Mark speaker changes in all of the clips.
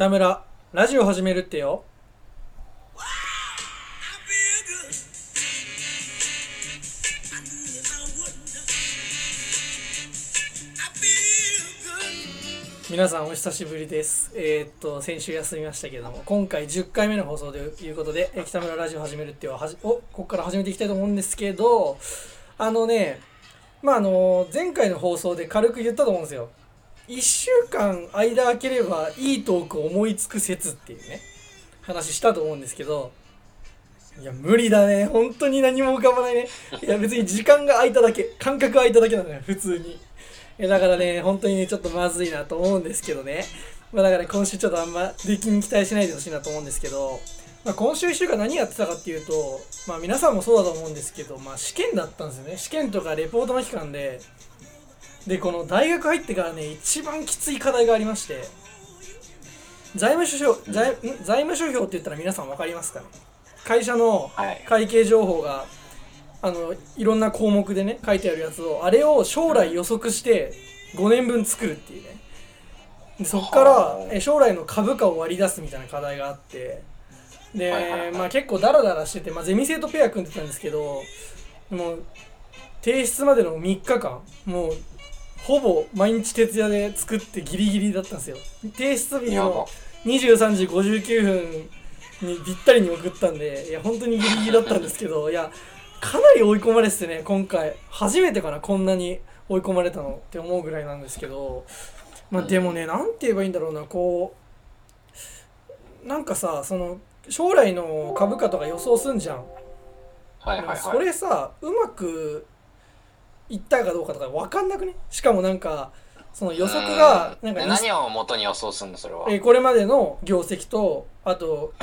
Speaker 1: 北村ラジオ始めるってよ。皆さんお久しぶりです。えーっと先週休みましたけども今回10回目の放送ということで北村ラジオ始めるってよはじおここから始めていきたいと思うんですけどあのねまああの前回の放送で軽く言ったと思うんですよ。1週間間空ければいいトーク思いつく説っていうね話したと思うんですけどいや無理だね。本当に何も浮かばないね。いや別に時間が空いただけ感覚空いただけなのよ普通に。いやだからね本当にねちょっとまずいなと思うんですけどね。まあだから今週ちょっとあんま出来に期待しないでほしいなと思うんですけど、まあ、今週1週間何やってたかっていうとまあ皆さんもそうだと思うんですけどまあ試験だったんですよね。試験とかレポートの期間ででこの大学入ってからね一番きつい課題がありまして財務諸表財ん？財務諸表って言ったら皆さん分かりますかね？会社の
Speaker 2: はい。
Speaker 1: 会計情報があのいろんな項目でね書いてあるやつをあれを将来予測して5年分作るっていうね。でそっから将来の株価を割り出すみたいな課題があってで、
Speaker 2: はいはいはい。
Speaker 1: まあ結構ダラダラしてて、まあ、ゼミ生とペア組んでたんですけどもう提出までの3日間もうほぼ毎日徹夜で作ってギリギリだったんですよ。提出日
Speaker 2: やば。
Speaker 1: の23時59分にぴったりに送ったんでいや本当にギリギリだったんですけど いやかなり追い込まれててね今回。初めてかなこんなに追い込まれたのって思うぐらいなんですけどまあでもねなんて言えばいいんだろうなこうなんかさその将来の株価とか予想すんじゃん。
Speaker 2: はいはいはい。
Speaker 1: それさうまくいったかどうかとか分かんなくね？しかもなんかその予測が
Speaker 2: う
Speaker 1: なんかに
Speaker 2: 何を元に予想するのそれは？
Speaker 1: えーこれまでの業績とあと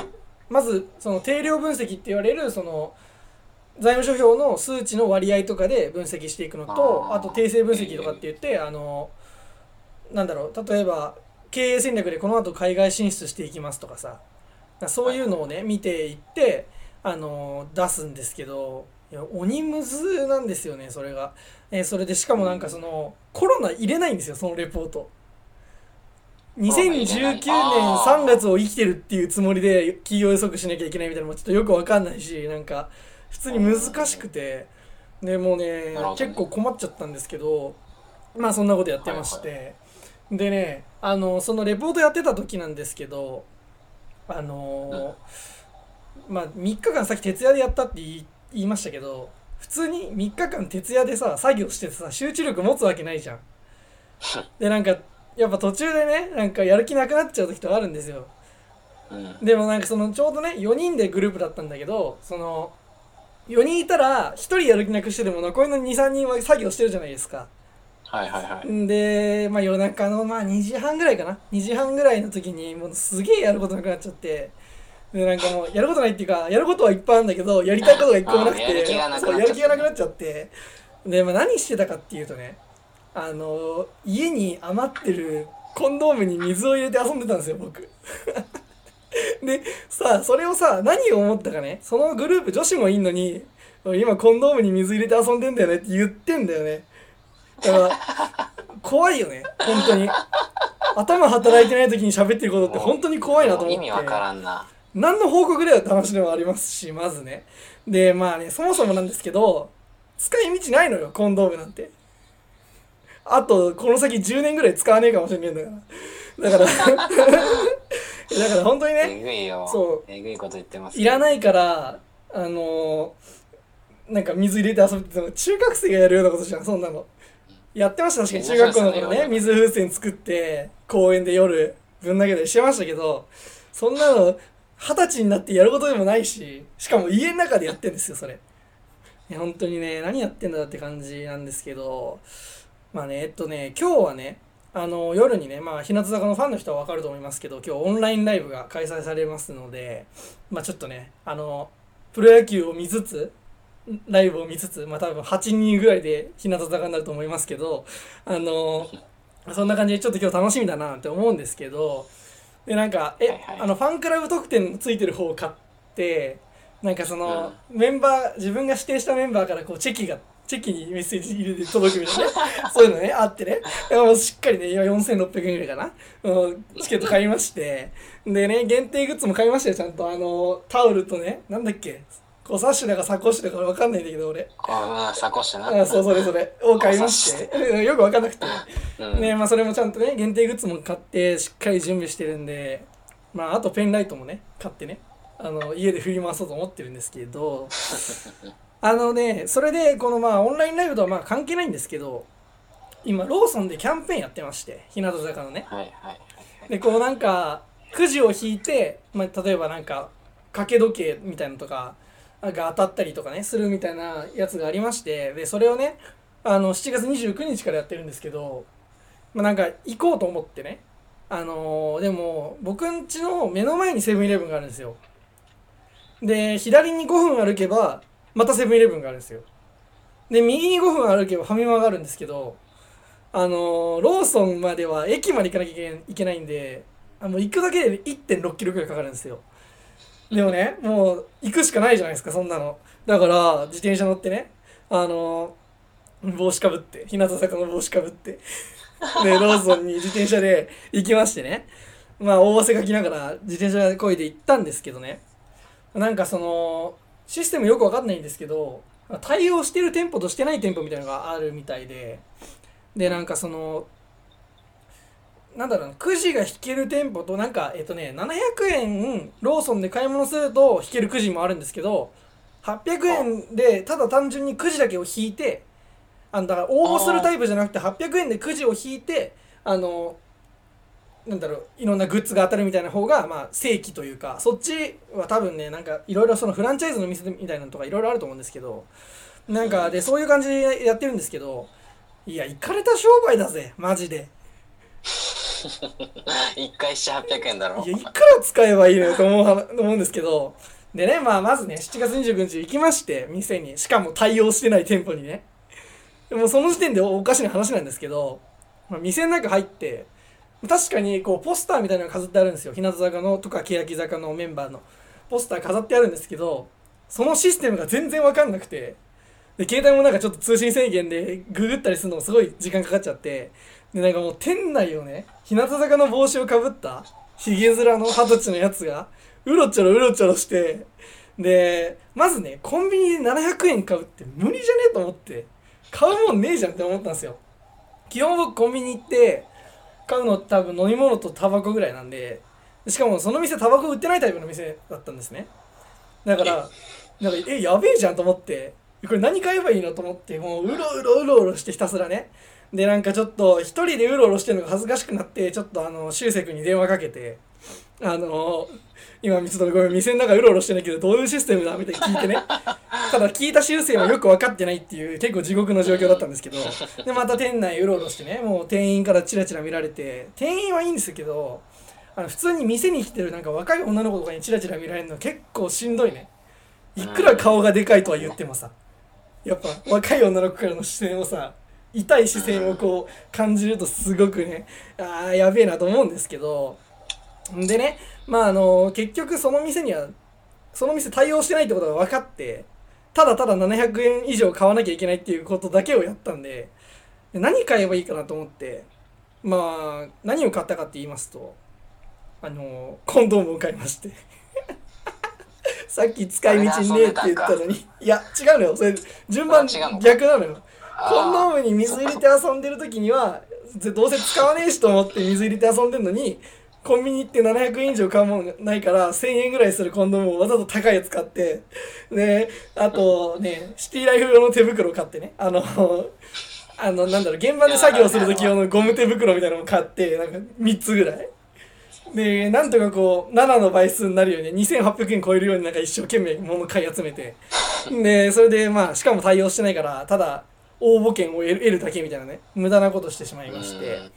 Speaker 1: まずその定量分析って言われるその財務諸表の数値の割合とかで分析していくのと
Speaker 2: あー。
Speaker 1: あと定性分析とかって言ってあのなんだろう例えば経営戦略でこの後海外進出していきますとかさ。そういうのをね見ていってあの出すんですけどいや鬼むずなんですよねそれが、えーそれでしかもなんかそのコロナ入れないんですよそのレポート。2019年3月を生きてるっていうつもりで企業予測しなきゃいけないみたいなのもちょっとよくわかんないしなんか普通に難しくて。でもうね結構困っちゃったんですけどまあそんなことやってまして、でねあのそのレポートやってた時なんですけどあのまあ3日間さっき徹夜でやったって言い言いましたけど普通に3日間徹夜でさ作業しててさ集中力持つわけないじゃん。でなんかやっぱ途中でねなんかやる気なくなっちゃう時とかあるんですよ。
Speaker 2: うん。
Speaker 1: でもなんかそのちょうどね4人でグループだったんだけどその4人いたら1人やる気なくしてでも残りの23人は作業してるじゃないですか。
Speaker 2: はいはいはい。
Speaker 1: んで、まあ、夜中のまあ2時半ぐらいかな2時半ぐらいの時にもうすげえやることなくなっちゃってでなんかもうやることないっていうかやることはいっぱいあるんだけどやりたいことが一個もなくて
Speaker 2: あーやる気がなくなっちゃった。
Speaker 1: そうやる気がなくなっちゃって。で、まあ、何してたかっていうとねあの家に余ってるコンドームに水を入れて遊んでたんですよ僕。でさあそれをさ何を思ったかねそのグループ女子もいんのに今コンドームに水入れて遊んでんだよねって言ってんだよね。だから怖いよね本当に。頭働いてない時に喋ってることって本当に怖いなと思って。
Speaker 2: 意味わからんな。
Speaker 1: 何の報告だよって話でもありますしまずねでまあねそもそもなんですけど使い道ないのよコンドームなんてあとこの先10年ぐらい使わねえかもしれないんだからだから だから本当にね
Speaker 2: えぐいよ。。
Speaker 1: そう
Speaker 2: えぐいこと言ってます。
Speaker 1: いらないいからあのーなんか水入れて遊ぶって中学生がやるようなことじゃんそんなのやってました確かに中学校の頃ね水風船作って公園で夜ぶん投げたりしてましたけどそんなの二十歳になってやることでもないししかも家の中でやってんですよそれ。本当にね何やってんだって感じなんですけどまあねえっとね今日はねあの夜にねまあ日向坂のファンの人は分かると思いますけど今日オンラインライブが開催されますのでまあちょっとねあのプロ野球を見つつライブを見つつまあ多分8人ぐらいで日向坂になると思いますけどあのそんな感じでちょっと今日楽しみだなって思うんですけどでなんかえ、
Speaker 2: はいはい。
Speaker 1: あのファンクラブ特典ついてる方を買ってなんかその、メンバー自分が指定したメンバーからこうチェキがチェキにメッセージ入れて届くみたいな。ね そういうのねあってね。もうしっかりね今4600円ぐらいかな。うんチケット買いまして。でね限定グッズも買いましたよちゃんと。あのタオルとねなんだっけ？こうサッシだかサコッシュだかわかんないんだけど俺。
Speaker 2: こう、サコッシュな。
Speaker 1: あそうそれそれを買いまして。うんよくわかんなくて。
Speaker 2: うん。
Speaker 1: ねまあそれもちゃんとね限定グッズも買ってしっかり準備してるんで。まああとペンライトもね買ってね。あの家で振り回そうと思ってるんですけど。あのねそれでこのまあオンラインライブとはまあ関係ないんですけど今ローソンでキャンペーンやってまして日向坂のね。
Speaker 2: はいはいはい。
Speaker 1: でこうなんかくじを引いて、まあ、例えばなんか掛け時計みたいなのとかが当たったりとかねするみたいなやつがありましてでそれをねあの7月29日からやってるんですけど、まあ、なんか行こうと思ってねあのーでも僕ん家の目の前にセブンイレブンがあるんですよ。で左に5分歩けばまたセブンイレブンがあるんですよ。で右に5分歩けばファミマがあるんですけどあのーローソンまでは駅まで行かなきゃいけないんであの行くだけで1 6キロくらいかかるんですよ。でもねもう行くしかないじゃないですかそんなの。だから自転車乗ってねあのー帽子かぶって日向坂の帽子かぶって でローソンに自転車で行きましてね。まあ大汗かきながら自転車こいで行ったんですけどね。なんかそのシステムよくわかんないんですけど対応してる店舗としてない店舗みたいなのがあるみたいで。でなんかそのなんだろうくじが引ける店舗となんかえっとね700円ローソンで買い物すると引けるくじもあるんですけど800円でただ単純にくじだけを引いてあのだから応募するタイプじゃなくて800円でくじを引いてあのなんだろういろんなグッズが当たるみたいな方がまあ正規というかそっちは多分ねなんかいろいろそのフランチャイズの店みたいなのとかいろいろあると思うんですけどなんかでそういう感じでやってるんですけどいや行かれた商売だぜマジで。
Speaker 2: 一回7、800円だろ。
Speaker 1: い。やいくら使えばいいのと思うは思うんですけど。でねまあまずね7月29日行きまして店に。しかも対応してない店舗にね。でもその時点でおかしな話なんですけど、まあ、店の中入って確かにこうポスターみたいなのが飾ってあるんですよ。日向坂のとか欅坂のメンバーの。ポスター飾ってあるんですけどそのシステムが全然わかんなくて。で携帯もなんかちょっと通信制限でググったりするのもすごい時間かかっちゃって。でなんかもう店内をね日向坂の帽子をかぶったひげ面の二十歳のやつがうろちょろうろちょろしてでまずねコンビニで700円買うって無理じゃねえと思って買うもんねえじゃんって思ったんですよ。基本僕コンビニ行って買うの多分飲み物とタバコぐらいなんでしかもその店タバコ売ってないタイプの店だったんですね。だからなんかえやべえじゃんと思ってこれ何買えばいいのと思ってもううろうろうろうろしてひたすらねでなんかちょっと一人でうろうろしてるのが恥ずかしくなってちょっとあの修正君に電話かけてあの今ちょっとごめん店の中うろうろしてないけどどういうシステムだみたいに聞いてね。ただ聞いた修正はよく分かってないっていう結構地獄の状況だったんですけどでまた店内うろうろしてねもう店員からチラチラ見られて店員はいいんですけどあの普通に店に来てるなんか若い女の子とかにチラチラ見られるの結構しんどいね。いくら顔がでかいとは言ってもさやっぱ若い女の子からの視線をさ痛い視線をこう感じるとすごくねああやべえなと思うんですけど。でねまああの結局その店にはその店対応してないってことが分かってただただ700円以上買わなきゃいけないっていうことだけをやったんでで何買えばいいかなと思ってまあ何を買ったかって言いますとあのコンドームを買いまして。さっき使い道ねえって言ったのに。いや違うのよそれ順番逆なのよコンドームに水入れて遊んでる時にはどうせ使わねえしと思って水入れて遊んでんのにコンビニ行って700円以上買うものないから1000円ぐらいするコンドームをわざと高いやつ買ってであとねシティライフ用の手袋買ってね。あの あのなんだろう現場で作業する時用のゴム手袋みたいなのを買ってなんか3つぐらい。でなんとかこう7の倍数になるように2800円超えるようになんか一生懸命物買い集めて。でそれでまあしかも対応してないからただ応募券を得るだけみたいなね無駄なことしてしまいまして。
Speaker 2: うん。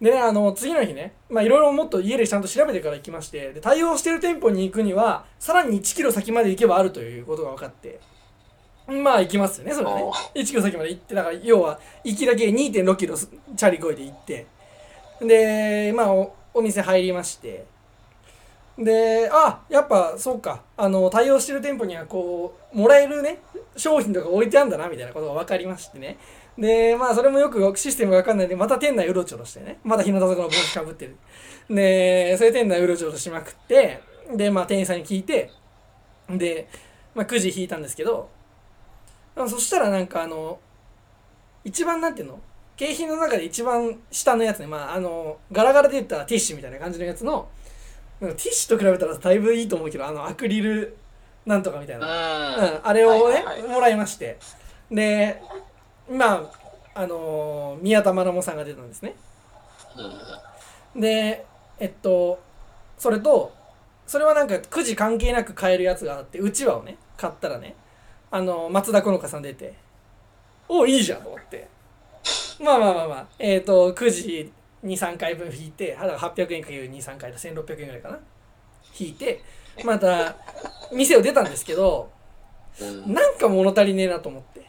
Speaker 1: でねあの次の日ねまあいろいろもっと家でちゃんと調べてから行きまして。で対応してる店舗に行くにはさらに1キロ先まで行けばあるということが分かって。まあ行きますよねそれはね。
Speaker 2: お
Speaker 1: 1キロ先まで行ってだから要は行きだけ2 6キロチャリこいで行って。でまあおお店入りましてであやっぱそうか。あの対応してる店舗にはこうもらえるね商品とか置いてあるんだなみたいなことが分かりましてね。でまあそれもよくシステムが分かんないんでまた店内うろちょろしてね。また日向坂の帽子かぶってる。でそれ店内うろちょろしまくってでまあ店員さんに聞いてで、まあ、くじ引いたんですけどそしたらなんかあの一番なんていうの？景品の中で一番下のやつね。まああのガラガラで言ったらティッシュみたいな感じのやつのなんかティッシュと比べたらだいぶいいと思うけどあのアクリルなんとかみたいな、うん、あれをね、もらいまして。でまああのー宮田愛もさんが出たんですね。でえっとそれとそれはなんかくじ関係なく買えるやつがあってうちわをね買ったらねあの松田好花さん出ておいいじゃんと思って。まあまあまあまあえっ、とくじ23回分引いてだから800円かける23回で1600円ぐらいかな引いてまた店を出たんですけど
Speaker 2: うんうん
Speaker 1: なんか物足りねえなと思って。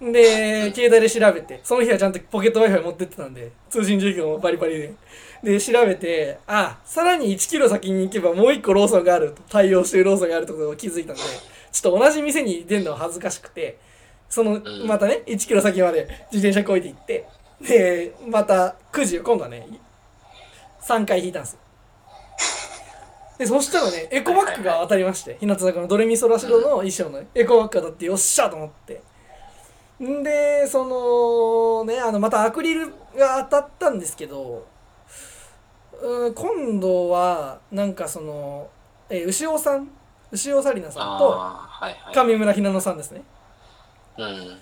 Speaker 1: で、携帯で調べて、その日はちゃんとポケット Wi-Fi 持ってってたんで、通信状況もバリバリで。で、調べて、あ、さらに1キロ先に行けばもう1個ローソンがあると、対応してるローソンがあるってことを気づいたんで、ちょっと同じ店に出るのは恥ずかしくて、その、
Speaker 2: ん
Speaker 1: またね、1キロ先まで自転車こいで行って、で、またくじを今度はね、3回引いたんですよ。で、そしたらね、エコバッグが当たりまして、日向坂のドレミソラシドの衣装のエコバッグだってよっしゃと思って。んで、その、ね、あの、またアクリルが当たったんですけど、うん、今度は、なんかその、えー牛尾さん、牛尾紗理奈さんと、上村ひなのさんですね。
Speaker 2: うん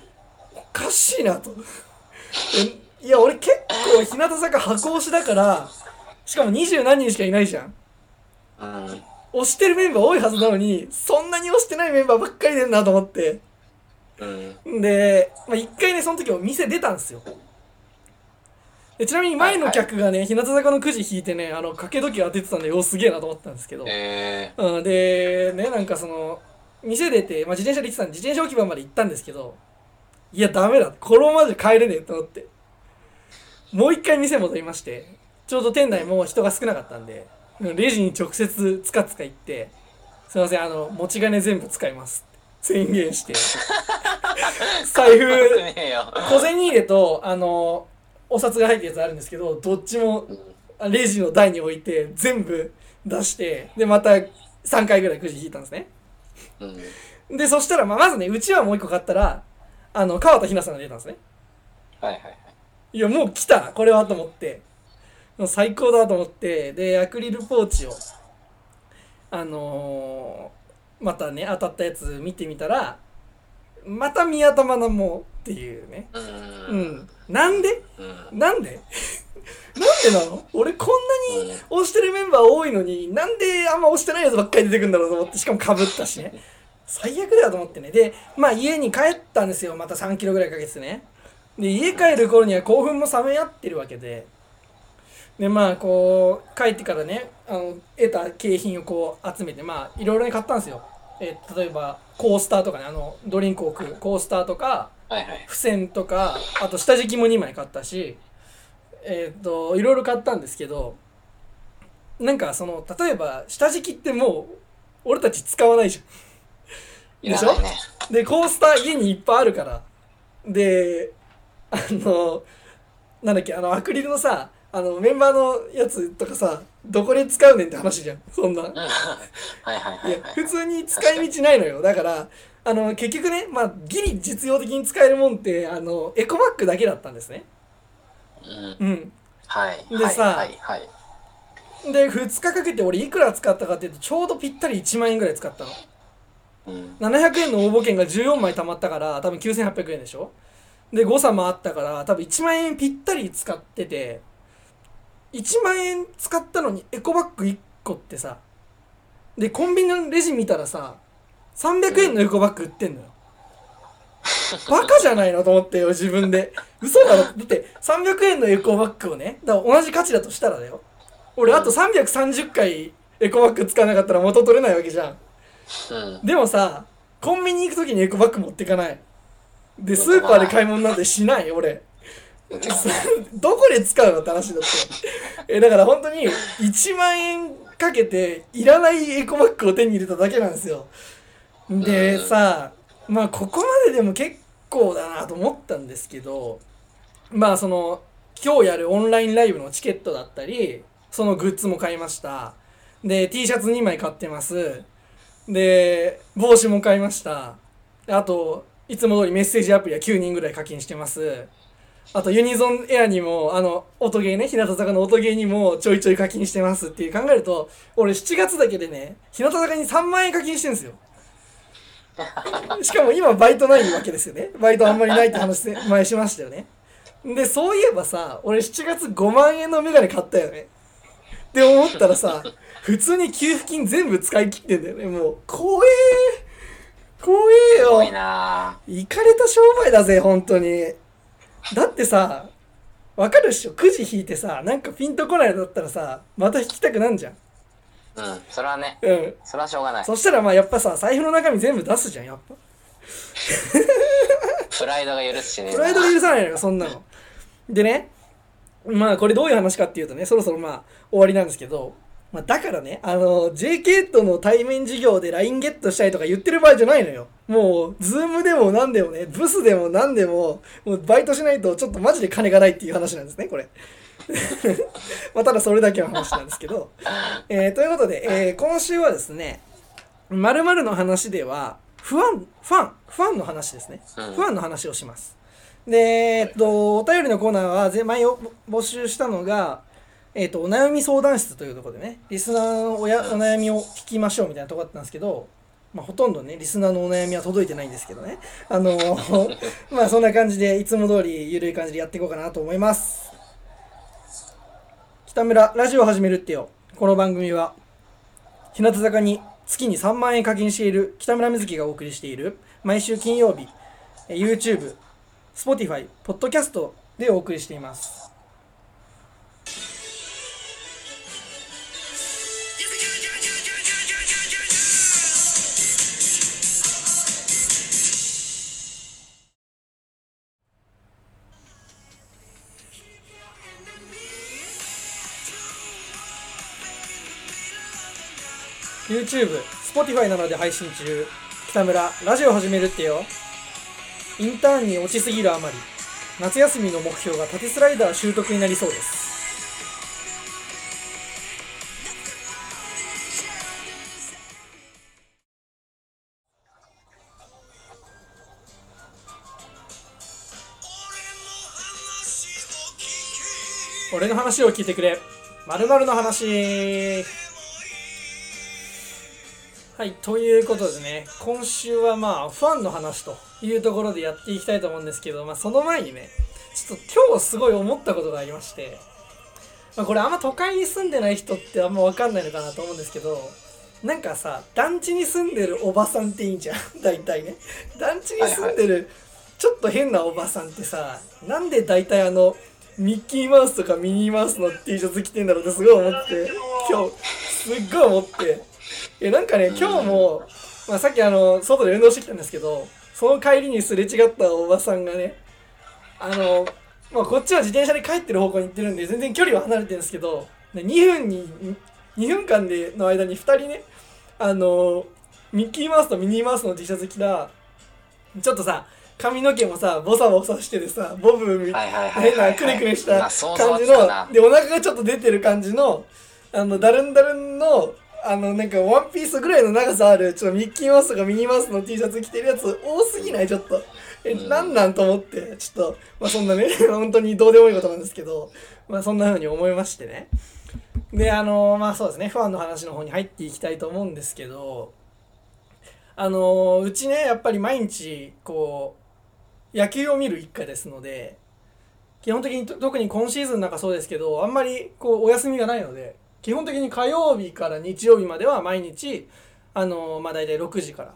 Speaker 1: おかしいなと。え いや、俺結構日向坂箱推しだから、しかも二十何人しかいないじゃん。
Speaker 2: うん
Speaker 1: 推してるメンバー多いはずなのに、そんなに推してないメンバーばっかり出んなと思って。
Speaker 2: うん
Speaker 1: で、まあ、一回ね、その時も店出たんですよ。でちなみに前の客がね、日向坂のくじ引いてね、あの、掛け時計当ててたんで、おすげえなと思ったんですけど。
Speaker 2: え
Speaker 1: うん、で、ね、なんかその、店出て、まあ、自転車で行ってたんで、自転車置き場まで行ったんですけど、いや、ダメだ。このままじゃ帰れねえと思って。もう一回店戻りまして、ちょうど店内も人が少なかったんで、レジに直接つかつか行って、すいません、あの、持ち金全部使いますって宣言して、財布、小銭入れと、あの、お札が入ったやつあるんですけど、どっちもレジの台に置いて、全部出して、で、また3回ぐらいくじ引いたんですね。
Speaker 2: うん。
Speaker 1: で、そしたら、まあ、まずね、うちわもう一個買ったら、あの、川田ひなさんが出たんですね。
Speaker 2: はいはいはい
Speaker 1: いや、もう来た。これはと思って。もう最高だと思って、で、アクリルポーチを、あのーまたね、当たったやつ見てみたら、また宮田愛もっていうね。
Speaker 2: う
Speaker 1: うん。ん。なんで？
Speaker 2: うん。
Speaker 1: なんで？なんでなの？俺こんなに推してるメンバー多いのになんであんま推してないやつばっかり出てくるんだろうと思ってしかもかぶったしね。最悪だよと思ってね。でまあ家に帰ったんですよ。また3キロぐらいかけてねで家帰る頃には興奮も冷め合ってるわけで。でまあこう帰ってからねあの得た景品をこう集めてまあいろいろね買ったんですよ。え例えばコースターとかねあのドリンクを食うコースターとか
Speaker 2: はいはい。
Speaker 1: 付箋とかあと下敷きも2枚買ったしえっ、といろいろ買ったんですけどなんかその例えば下敷きってもう俺たち使わないじ
Speaker 2: いらないね。
Speaker 1: ゃんでコースター家にいっぱいあるから。であのなんだっけあのアクリルのさあのメンバーのやつとかさどこで使うねんって話じゃん。そんな。
Speaker 2: うん。はいはいはい
Speaker 1: や普通に使い道ないのよ。だからあの結局ねまあギリ実用的に使えるもんってあのエコバッグだけだったんですね。
Speaker 2: うん。
Speaker 1: うん。
Speaker 2: はい。
Speaker 1: でさ
Speaker 2: はいはいはい。
Speaker 1: で2日かけて俺いくら使ったかっていうとちょうどぴったり1万円ぐらい使ったの。
Speaker 2: うん。
Speaker 1: 700円の応募券が14枚貯まったから多分9800円でしょで誤差もあったから多分1万円ぴったり使ってて1万円使ったのにエコバッグ1個ってさでコンビニのレジ見たらさ300円のエコバッグ売ってんのよ。バカじゃないのと思ってよ自分で。嘘だろ。だって300円のエコバッグをねだから同じ価値だとしたらだよ。俺あと330回エコバッグ使わなかったら元取れないわけじゃん。
Speaker 2: うん。
Speaker 1: でもさコンビニ行く時にエコバッグ持ってかないでスーパーで買い物なんてしない俺。どこで使うのって話だって。えだから本当に1万円かけていらないエコバッグを手に入れただけなんですよ。でさまあここまででも結構だなと思ったんですけどまあその今日やるオンラインライブのチケットだったりそのグッズも買いました。で T シャツ2枚買ってます。で帽子も買いました。あといつも通りメッセージアプリは9人ぐらい課金してます。あとユニゾンエアにもあの音ゲーね日向坂の音ゲーにもちょいちょい課金してますっていう考えると俺7月だけでね日向坂に3万円課金してるんですよ。しかも今バイトないわけですよね。バイトあんまりないって話前しましたよね。でそういえばさ俺7月5万円のメガネ買ったよね。って思ったらさ普通に給付金全部使い切ってんだよね。もう怖え怖えよ。
Speaker 2: すごいな。
Speaker 1: 行かれた商売だぜ本当に。だってさわかるっしょ。くじ引いてさなんかピンとこないのだったらさまた引きたくなんじゃん。
Speaker 2: うんそれはね。
Speaker 1: うん。
Speaker 2: それはしょうがない。
Speaker 1: そしたらまあやっぱさ財布の中身全部出すじゃんやっぱ。
Speaker 2: プライドが許すしね。
Speaker 1: プライドが許さないのよそんなの。でねまあこれどういう話かっていうとねそろそろまあ終わりなんですけど、まあ、だからねあの JK との対面授業で LINE ゲットしたいとか言ってる場合じゃないのよ。もう Zoom でも何でもねブスでも何でももうバイトしないとちょっとマジで金がないっていう話なんですねこれ。まあただそれだけの話なんですけど、えーということで、えー今週はですね〇〇の話ではファンファンファンの話ですね、
Speaker 2: うん。
Speaker 1: ファンの話をします。で、えっと、お便りのコーナーはぜ前を募集したのが、えっと、お悩み相談室というところでねリスナーのおやお悩みを聞きましょうみたいなところだったんですけど、まあ、ほとんどねリスナーのお悩みは届いてないんですけどね。あの まあそんな感じでいつも通りゆるい感じでやっていこうかなと思います。北村ラジオを始めるってよ。この番組は日向坂に月に3万円課金している北村瑞希がお送りしている毎週金曜日えー YouTube、Spotify、Podcast でお送りしています。YouTube、Spotify などで配信中、北村、ラジオ始めるってよ。インターンに落ちすぎるあまり、夏休みの目標が縦スライダー習得になりそうです。俺の話を聞いてくれ。まるの話。はい、ということでね、今週はまあ、ファンの話というところでやっていきたいと思うんですけど、まあ、その前にね、ちょっと今日すごい思ったことがありまして、まあ、これあんま都会に住んでない人ってあんま分かんないのかなと思うんですけど、なんかさ、団地に住んでるおばさんっていいんじゃん、大体ね。団地に住んでる、ちょっと変なおばさんってさ、なんで大体あの、ミッキーマウスとかミニーマウスの T シャツ着てんだろうってすごい思って、今日、すっごい思って、えなんかね今日も、まあ、さっきあの外で運動してきたんですけどその帰りにすれ違ったおばさんがねあの、まあ、こっちは自転車で帰ってる方向に行ってるんで全然距離は離れてるんですけどで2分に2分間での間に2人ねあのミッキーマウスとミニーマウスの T シャツ着たちょっとさ髪の毛もさボサボサしててさボブみ
Speaker 2: はい
Speaker 1: なくねくねした感じのでお腹がちょっと出てる感じのあのダルンダルンのあのなんかワンピースぐらいの長さあるちょっとミッキーマウスとかミニーマウスの T シャツ着てるやつ多すぎない？ちょっと。え
Speaker 2: うん。
Speaker 1: なんなん？と思って。ちょっとまあそんなね 本当にどうでもいいことなんですけど。まあそんな風に思いましてね。であのまあそうですね。ファンの話の方に入っていきたいと思うんですけど。あのうちねやっぱり毎日こう野球を見る一家ですので基本的にと特に今シーズンなんかそうですけどあんまりこうお休みがないので基本的に火曜日から日曜日までは毎日あのまあ大体6時から、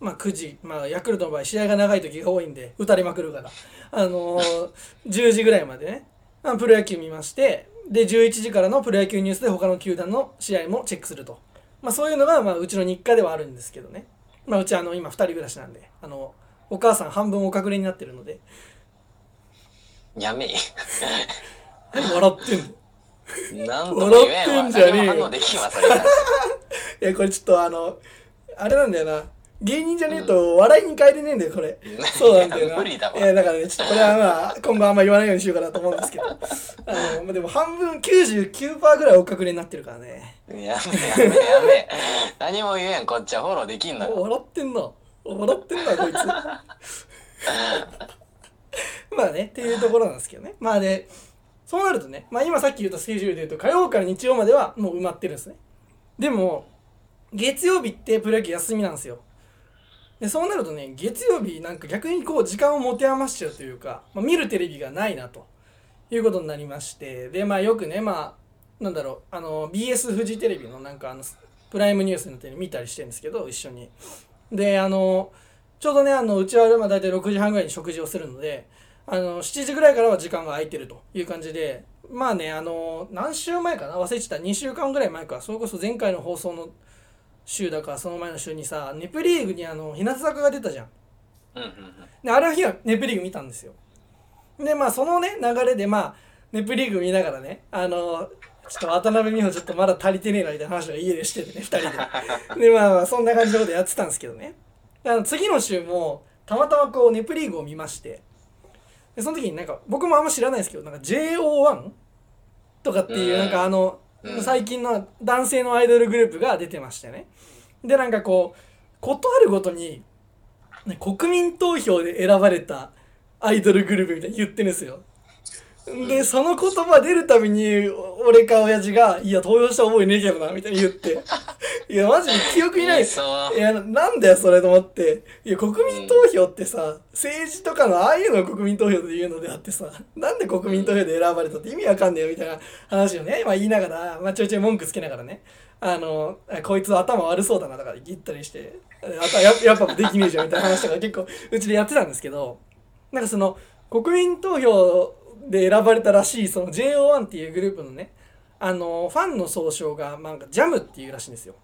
Speaker 1: まあ、9時、まあ、ヤクルトの場合試合が長い時が多いんで打たれまくるからあの10時ぐらいまでね、まあ、プロ野球見ましてで11時からのプロ野球ニュースで他の球団の試合もチェックすると、まあ、そういうのが、まあ、うちの日課ではあるんですけどね、まあ、うちあの今2人暮らしなんであのお母さん半分お隠れになってるので。
Speaker 2: やめえ。
Speaker 1: 何笑ってんの？
Speaker 2: なんとも言えんわ。
Speaker 1: 笑ってんじゃねえよ
Speaker 2: 何も反応できんわ、それに関して
Speaker 1: いやこれちょっとあのあれなんだよな。芸人じゃねえと笑いに変えれねえんだよこれ、そうなんだよな。
Speaker 2: 無理だわ。
Speaker 1: いやだからねちょっとこれはまあ今後あんま言わないようにしようかなと思うんですけど。あのまあでも半分99%ぐらい追っかけになってるからね。
Speaker 2: やめやめやめ。何も言えん、こっちはフォローできんのよ。
Speaker 1: 笑ってんな笑ってんなこいつ。まあねっていうところなんですけどね。まあでそうなるとね、まあ、今さっき言ったスケジュールで言うと火曜から日曜まではもう埋まってるんですね。でも月曜日ってプロ野球休みなんですよ。でそうなるとね月曜日なんか逆にこう時間を持て余しちゃうというか、まあ、見るテレビがないなと。いうことになりまして。でまあよくねまあなんだろうあの BS フジテレビのなんかあのプライムニュースのテレビ見たりしてるんですけど一緒に。であのちょうどねあのうちはまあ大体6時半ぐらいに食事をするのであの7時ぐらいからは時間が空いてるという感じでまあねあの何週前かな？忘れてた。2週間ぐらい前か。それこそ前回の放送の週だからその前の週にさネプリーグにあの日向坂が出たじゃん。
Speaker 2: うんうんうん。
Speaker 1: である日はネプリーグ見たんですよ。でまあそのね流れでまあネプリーグ見ながらねあのちょっと渡辺美穂ちょっとまだ足りてねえなみたいな話を家でしててね2人で。でまあまあそんな感じのことやってたんですけどね。であの次の週もたまたまこうネプリーグを見ましてでその時になんか僕もあんま知らないですけどなんか JO1 とかっていう
Speaker 2: うん。
Speaker 1: なんかあの
Speaker 2: うん。
Speaker 1: 最近の男性のアイドルグループが出てましてね。でなんかこうことあるごとにね国民投票で選ばれたアイドルグループみたいに言ってるんですよでその言葉出るたびにお俺か親父が「いや投票した覚えねえけどな」みたいに言って「いやマジで記憶にない。
Speaker 2: 言い
Speaker 1: やなんだよそれと思って。いや国民投票ってさ政治とかのああいうのを国民投票で言うのであってさなんで国民投票で選ばれたって意味わかんねえよみたいな話をね、まあ、言いながら、まあ、ちょいちょい文句つけながらね。あのこいつ頭悪そうだなとか言ったりしてあとややっぱできねえじゃんみたいな話とか結構うちでやってたんですけどなんかその国民投票で選ばれたらしいその JO1 っていうグループのねあのファンの総称が、まあ、ジャムっていうらしいんですよ。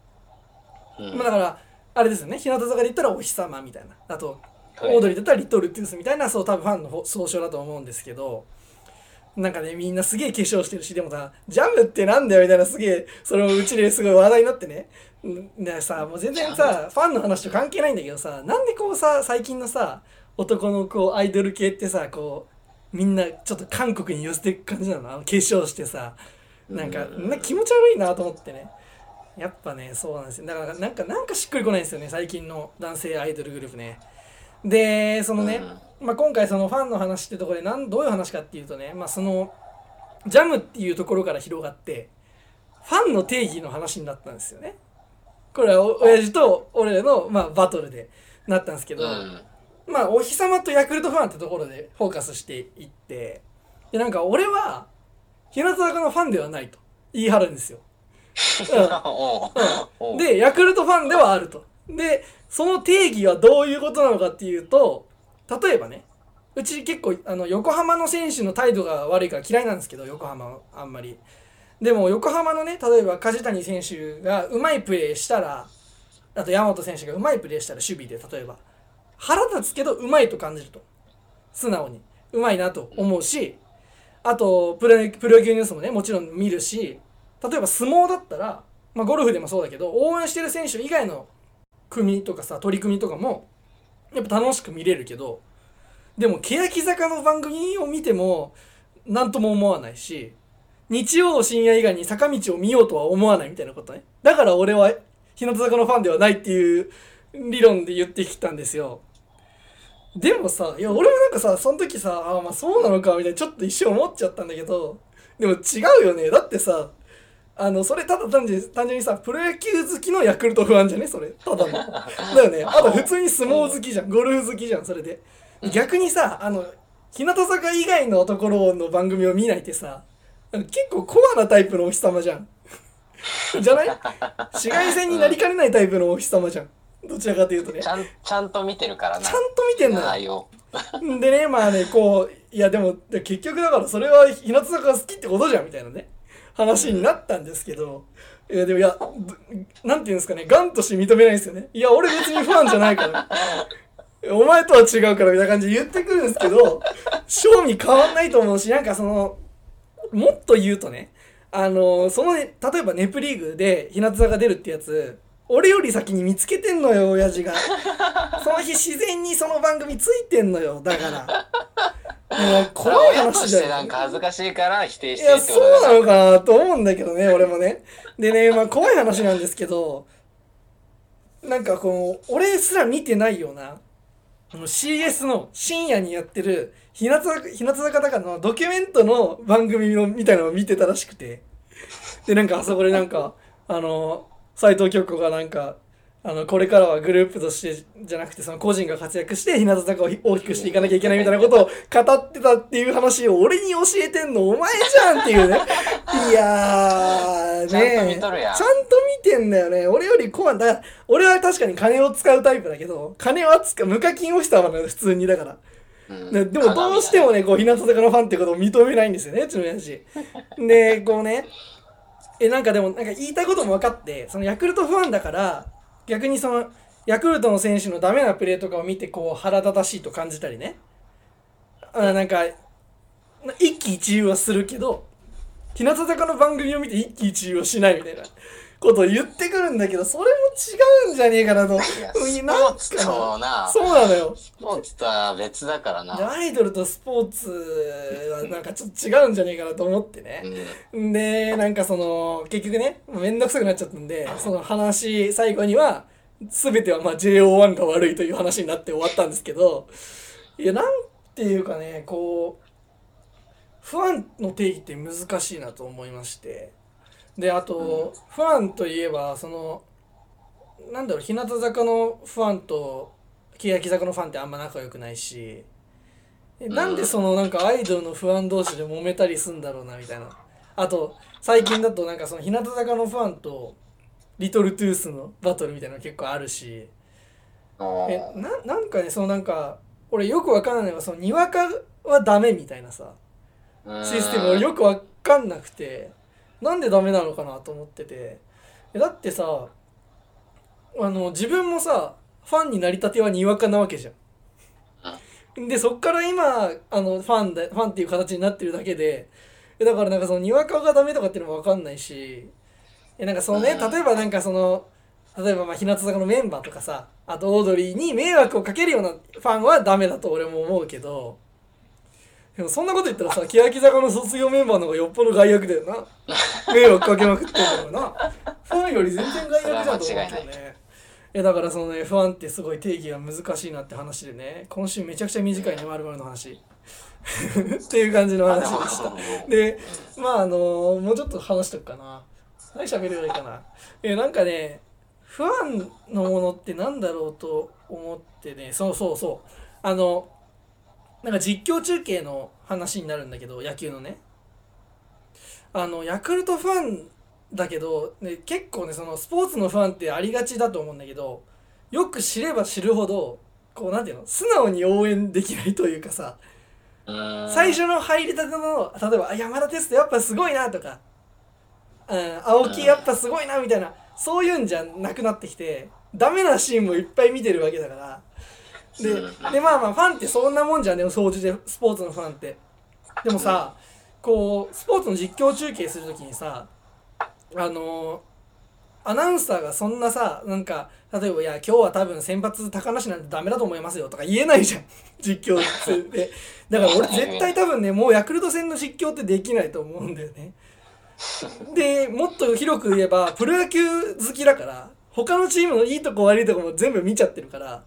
Speaker 2: うん。
Speaker 1: まあ、だからあれですよね。日向坂で言ったらお日様みたいな。あと
Speaker 2: はい。
Speaker 1: オードリーだったらリトルトゥースみたいなそう多分ファンのほ総称だと思うんですけどなんかねみんなすげえ化粧してるしでもさジャムってなんだよみたいなすげえそれもうちですごい話題になってね。んでさもう全然さファンの話と関係ないんだけどさなんでこうさ最近のさ男のこうアイドル系ってさこうみんなちょっと韓国に寄せていく感じなの？あの化粧してさ。なんか
Speaker 2: うん
Speaker 1: な気持ち悪いなと思ってね。やっぱねそうなんですよ。だからなんかなんかしっくりこないんですよね最近の男性アイドルグループね。でそのね、まあ、今回そのファンの話ってところでなんどういう話かっていうとね、まあ、そのジャムっていうところから広がってファンの定義の話になったんですよね。これはお親父と俺らの、まあ、バトルでなったんですけど、
Speaker 2: うん。
Speaker 1: まあお日様とヤクルトファンってところでフォーカスしていってでなんか俺は日向坂のファンではないと言い張るんですよ、
Speaker 2: おう。おう
Speaker 1: でヤクルトファンではあると。でその定義はどういうことなのかっていうと例えばねうち結構あの横浜の選手の態度が悪いから嫌いなんですけど横浜はあんまり。でも横浜のね例えば梶谷選手がうまいプレーしたらあと山本選手がうまいプレーしたら守備で例えば腹立つけどうまいと感じると。素直に。うまいなと思うしあとプロプロ野球ニュースもねもちろん見るし例えば相撲だったら、まあ、ゴルフでもそうだけど応援してる選手以外の組とかさ取り組みとかもやっぱ楽しく見れるけどでも欅坂の番組を見ても何とも思わないし日曜深夜以外に坂道を見ようとは思わないみたいなことね。だから俺は日向坂のファンではないっていう理論で言ってきたんですよ。でもさいや俺もなんかさその時さあーまあそうなのかみたいなちょっと一瞬思っちゃったんだけどでも違うよね。だってさあのそれただ単純に単純にさプロ野球好きのヤクルトファンじゃね？それ。ただの。だよね。あと普通に相撲好きじゃん。ゴルフ好きじゃんそれで。逆にさあの日向坂以外のところの番組を見ないってさ結構コアなタイプのお日様じゃん。じゃない？紫外線になりかねないタイプのお日様じゃんどちらかというとね。
Speaker 2: ちゃん、ちゃんと見てるからな。
Speaker 1: ちゃんと見てんのよ。でねまあねこういやでもで結局だからそれは日向坂が好きってことじゃんみたいなね。話になったんですけど。いやでもいやどなんていうんですかねガンとして認めないんですよね。いや俺別にファンじゃないから。お前とは違うからみたいな感じで言ってくるんですけど正味変わんないと思うしなんかそのもっと言うとねあのその例えばネプリーグで日向坂出るってやつ俺より先に見つけてんのよ親父が その日自然にその番組ついてんのよだからもう怖い話だよ
Speaker 2: してなんか恥ずかしいから否定
Speaker 1: いや、
Speaker 2: してって
Speaker 1: そうなの
Speaker 2: か
Speaker 1: かなと思うんだけどね、俺もね。でね、まあ怖い話なんですけど、なんかこう、俺すら見てないような、あの CS の深夜にやってる日向坂、日向坂だからのドキュメントの番組のみたいなのを見てたらしくて。で、なんかあそこでなんか、あの、斎藤京子がなんか、あの、これからはグループとしてじゃなくて、その個人が活躍して、日向坂を大きくしていかなきゃいけないみたいなことを 語ってたっていう話を俺に教えてんのお前じゃんっていうね。いやー、ね
Speaker 2: ちゃんと見とるやん
Speaker 1: ちゃんと見てんだよね。俺よりコアだ俺は確かに金を使うタイプだけど、金は使う、無課金をしたわね、普通にだから。
Speaker 2: うん
Speaker 1: ねでもどうしてもね、こう、日向坂のファンってことを認めないんですよね、うちの親父。で、こうね、え、なんかでも、なんか言いたいことも分かって、そのヤクルトファンだから、逆にその、ヤクルトの選手のダメなプレーとかを見て、こう、腹立たしいと感じたりね。あなんか、な一喜一憂はするけど、日向坂の番組を見て一喜一憂はしないみたいなことを言ってくるんだけど、それも違うんじゃねえかなと。
Speaker 2: スポーツとな
Speaker 1: そうなのよ。
Speaker 2: スポーツとは別だから
Speaker 1: で
Speaker 2: な
Speaker 1: アイドルとスポーツはなんかちょっと違うんじゃねえかなと思ってね。
Speaker 2: うん
Speaker 1: で、なんかその、結局ね、めんどくさくなっちゃったんで、その話、最後には、すべてはまあ JO1 が悪いという話になって終わったんですけど、いや、なんていうかね、こう、ファンの定義って難しいなと思いまして。で、あと、ファンといえば、その、なんだろう、日向坂のファンと、欅坂のファンってあんま仲良くないし、えなんでそのなんかアイドルのファン同士で揉めたりすんだろうなみたいな。あと最近だとなんかその日向坂のファンとリトルトゥースのバトルみたいなの結構あるし。
Speaker 2: お
Speaker 1: えななんかねそのなんか俺よくわかんないのがそのにわかはダメみたいなさ
Speaker 2: ー
Speaker 1: システム俺よくわかんなくてなんでダメなのかなと思ってて。えだってさあの自分もさファンになりたてはにわかなわけじゃん。でそっから今あのファンでファンっていう形になってるだけで。えだからなんかそのにわかがダメとかっていうのもわかんないし。えなんかそのね
Speaker 2: うん。
Speaker 1: 例えばなんかその例えばまあ日向坂のメンバーとかさあとオードリーに迷惑をかけるようなファンはダメだと俺も思うけどでもそんなこと言ったらさ欅坂の卒業メンバーの方がよっぽど害悪だよな。迷惑かけまくってんだからな。ファンより全然害悪じゃんと思うけど
Speaker 2: それは間違い
Speaker 1: ねえだからそのねファンってすごい定義が難しいなって話でね。今週めちゃくちゃ短いね〇〇の話。っていう感じの話でした。でまああのもうちょっと話しとくかな。何喋ればいいかな。えなんかねファンのものってなんだろうと思ってね。そうそうそう。あのなんか実況中継の話になるんだけど野球のね。あのヤクルトファンだけど、ね、結構ねそのスポーツのファンってありがちだと思うんだけどよく知れば知るほどこうなんていうの素直に応援できないというかさ
Speaker 2: うん
Speaker 1: 最初の入りたての例えばあ山田テストやっぱすごいなとか、うん、青木やっぱすごいなみたいなそういうんじゃなくなってきてダメなシーンもいっぱい見てるわけだからで
Speaker 2: うん
Speaker 1: でまあまあファンってそんなもんじゃんね総じてスポーツのファンって。でもさこうスポーツの実況中継するときにさあのアナウンサーがそんなさなんか例えば「いや今日は多分先発高梨なんてダメだと思いますよ」とか言えないじゃん。実況で。だから俺絶対多分ねもうヤクルト戦の実況ってできないと思うんだよね。でもっと広く言えばプロ野球好きだから他のチームのいいとこ悪いとこも全部見ちゃってるから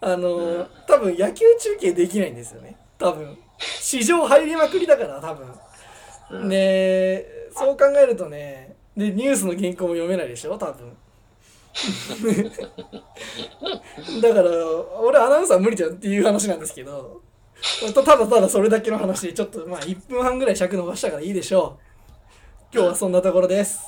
Speaker 1: あの多分野球中継できないんですよね。多分。市場入りまくりだから多分。
Speaker 2: うん。
Speaker 1: でそう考えるとねでニュースの原稿も読めないでしょ？多分。だから俺アナウンサー無理じゃんっていう話なんですけど。たただただそれだけの話でちょっとまあ1分半ぐらい尺伸ばしたからいいでしょう。今日はそんなところです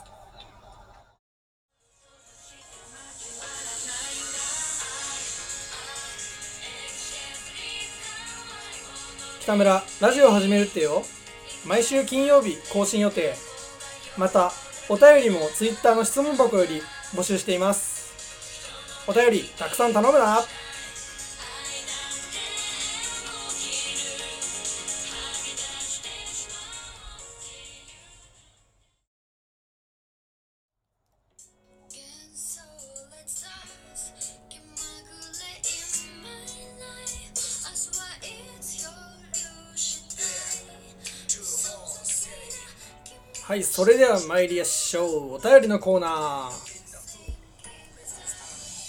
Speaker 1: 北村ラジオ始めるってよ。毎週金曜日更新予定。またお便りも Twitter の質問箱より募集しています。お便りたくさん頼むな。はいそれでは参りましょう。お便りのコーナー。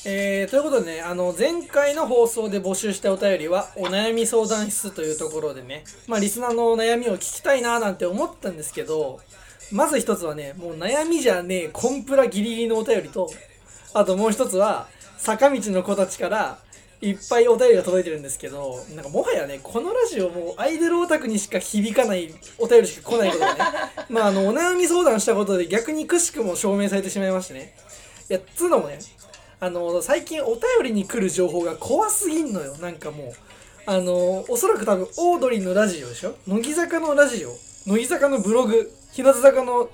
Speaker 1: えー、ということでね、あの、前回の放送で募集したお便りは、お悩み相談室というところでね、まあ、リスナーの悩みを聞きたいなーなんて思ったんですけど、まず一つはね、もう悩みじゃねえ、コンプラギリギリのお便りと、あともう一つは、坂道の子たちから、いっぱいお便りが届いてるんですけど、なんかもはやね、このラジオもうアイドルオタクにしか響かないお便りしか来ないことでね、まああの、お悩み相談したことで逆にくしくも証明されてしまいましてね。いや、つうのもね、あの、最近お便りに来る情報が怖すぎんのよ、なんかもう。あの、おそらく多分、オードリーのラジオでしょ？乃木坂のラジオ、乃木坂のブログ、日向坂の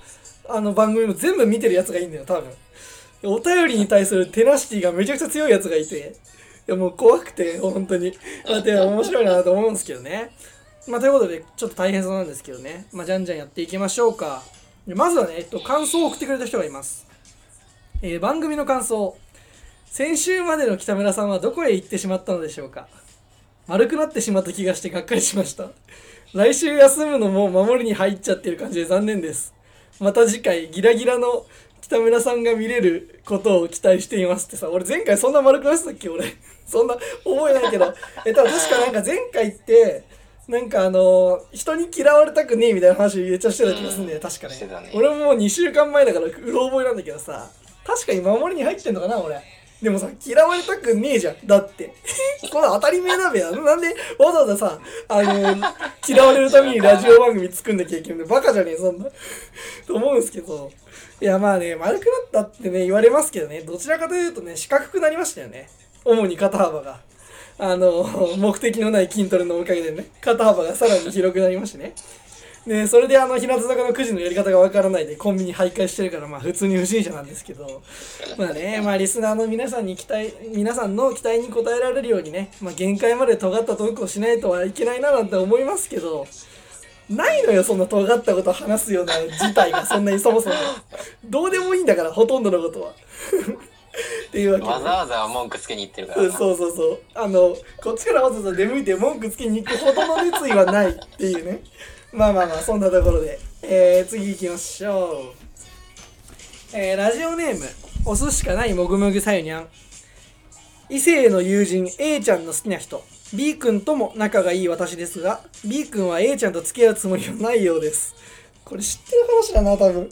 Speaker 1: あの番組も全部見てるやつがいいんだよ、多分。お便りに対するテナシティがめちゃくちゃ強いやつがいて、やもう怖くて、本当に。だって面白いなと思うんですけどね。まあ、ということで、ちょっと大変そうなんですけどね。まあ、じゃんじゃんやっていきましょうか。まずはね、えっと、感想を送ってくれた人がいます。えー番組の感想。先週までの北村さんはどこへ行ってしまったのでしょうか丸くなってしまった気がしてがっかりしました。来週休むのも守りに入っちゃってる感じで残念です。また次回、ギラギラの北村さんが見れることを期待していますってさ、俺前回そんな丸くなってたっけ俺。そんな覚えないけど。え、多分確かなんか前回って、なんかあの人に嫌われたくねえみたいな話めっちゃしてた気がするんだよ、確かね。
Speaker 2: ね。
Speaker 1: 俺ももう2週間前だからうろ覚えなんだけどさ。確かに守りに入ってんのかな俺。でもさ嫌われたくねえじゃん。だって。これ当たり前だべやなんでわざわざさあの嫌われるためにラジオ番組作んなきゃいけない。のバカじゃねえそんな。と思うんですけど。いやまあね丸くなったってね言われますけどね。どちらかというとね四角くなりましたよね主に肩幅が。あの目的のない筋トレのおかげでね肩幅がさらに広くなりましてね。でそれであの日向坂のくじのやり方がわからないでコンビニ徘徊してるからまあ普通に不審者なんですけど。まあねまあリスナーの皆さんに期待皆さんの期待に応えられるようにね、まあ、限界まで尖ったトークをしないとはいけないななんて思いますけど。ないのよそんな尖ったことを話すような事態がそんなにそもそも。どうでもいいんだからほとんどのことは。っていうわけ。で
Speaker 2: わざわざ文句つけに行ってるから。
Speaker 1: そうそうそう。あのこっちからわざわざ出向いて文句つけに行くほどの熱意はないっていうね。まあまあまあそんなところで、えー、次行きましょう。えー、ラジオネームお寿司かないもぐもぐさゆにゃん。異性の友人 A ちゃんの好きな人。B 君とも仲がいい私ですが B 君は A ちゃんと付き合うつもりはないようですこれ知ってる話だな多分。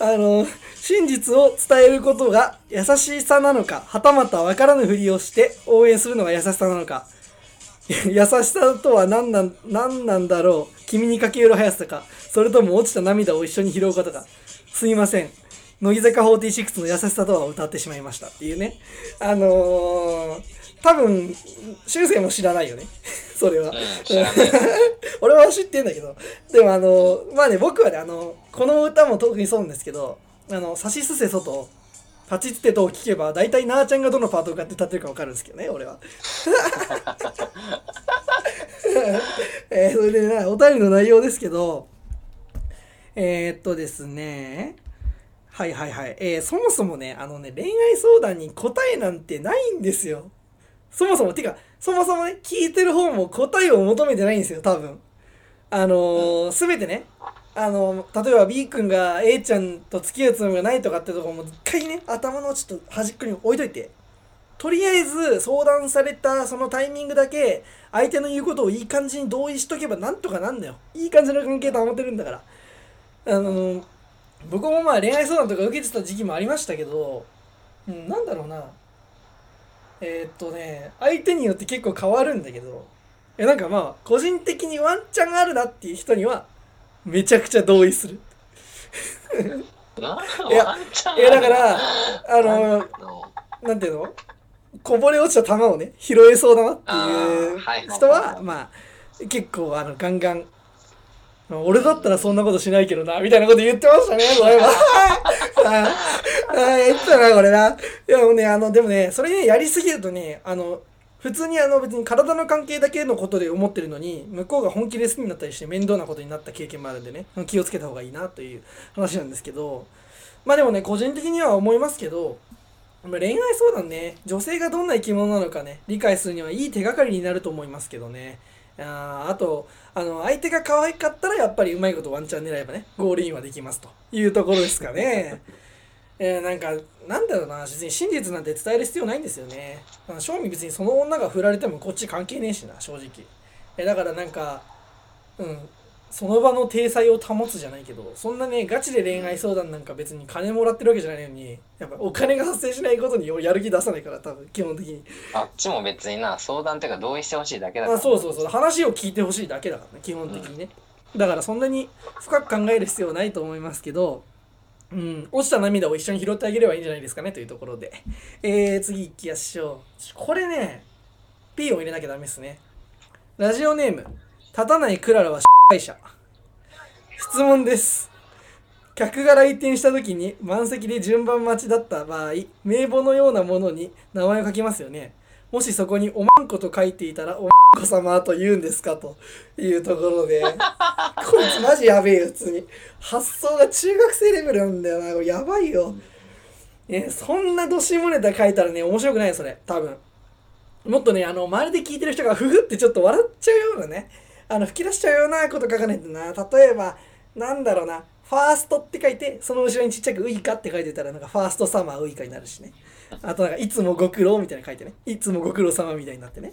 Speaker 1: あの真実を伝えることが優しさなのかはたまた分からぬふりをして応援するのが優しさなのか。優しさとは何なん何なんだろう。君に駆け寄る速さか。それとも落ちた涙を一緒に拾うことか。すいません。乃木坂46の優しさとは歌ってしまいました。っていうね。あのー、多分修正も知らないよね。それは、
Speaker 2: うん
Speaker 1: 俺は知ってんだけど。でもあのまあね僕はねあのこの歌も特にそうなんですけど「あのさしすせそ」と「パチってと」を聞けば大体なーちゃんがどのパートを歌って歌ってるか分かるんですけどね俺は。えーそれでねお便りの内容ですけどえー、っとですね。はいはいはい、えーそもそもねあのね恋愛相談に答えなんてないんですよそもそもてかそもそもね聞いてる方も答えを求めてないんですよ多分。あのー、全てねあのー例えば B 君が A ちゃんと付き合うつもりがないとかってところも一回ね頭のちょっと端っこに置いといてとりあえず相談されたそのタイミングだけ相手の言うことをいい感じに同意しとけばなんとかなんだよ。いい感じの関係保てるんだから。あのー僕もまあ恋愛相談とか受けてた時期もありましたけど、うん、なんだろうなえーっとね相手によって結構変わるんだけどえなんかまあ個人的にワンチャンあるなっていう人にはめちゃくちゃ同意する。
Speaker 2: ない
Speaker 1: やいやだからあの
Speaker 2: の。
Speaker 1: なんていうの？こぼれ落ちた球をね拾えそうだなって
Speaker 2: い
Speaker 1: いう人はまあ結構あのガンガンまあ俺だったらそんなことしないけどなみたいなこと言ってましたねこれはああ言ってたなこれな。いやもうねあのでもねそれねやりすぎるとねあの普通にあの別に体の関係だけのことで思ってるのに向こうが本気で好きになったりして面倒なことになった経験もあるんでね気をつけた方がいいなという話なんですけどまあでもね個人的には思いますけど恋愛相談ね女性がどんな生き物なのかね理解するにはいい手がかりになると思いますけどね。ああとあの相手が可愛かったらやっぱりうまいことワンチャン狙えばねゴールインはできますというところですかね。えー、なんかなんだろうな別に真実なんて伝える必要ないんですよね。まあ正味別にその女が振られてもこっち関係ねえしな正直。えだからなんかうんその場の体裁を保つじゃないけどそんなねガチで恋愛相談なんか別に金もらってるわけじゃないのにやっぱお金が発生しないことに俺やる気出さないから多分基本的に
Speaker 2: あっちも別にな相談っていうか同意してほしいだけだから
Speaker 1: あそうそうそう話を聞いてほしいだけだからね基本的にね、だからそんなに深く考える必要はないと思いますけどうん、落ちた涙を一緒に拾ってあげればいいんじゃないですかねというところで。えー、次行きましょう。これね、P を入れなきゃダメですね。ラジオネーム、立たないクララは会社。質問です。客が来店した時に満席で順番待ちだった場合、名簿のようなものに名前を書きますよね。もしそこにおまんこと書いていたら、おまんこ様と言うんですかというところで、こいつマジやべえ、普通に。発想が中学生レベルなんだよな、やばいよ。ね、そんなどしもネタ書いたらね、面白くないよ、それ、多分。もっとね、あの、周りで聞いてる人がふふってちょっと笑っちゃうようなね、あの、吹き出しちゃうようなこと書かないとな。例えば、なんだろうな、ファーストって書いて、その後ろにちっちゃくウイカって書いてたら、なんかファーストサマーウイカになるしね。あとなんか、いつもご苦労みたいなの書いてね。いつもご苦労様みたいになってね。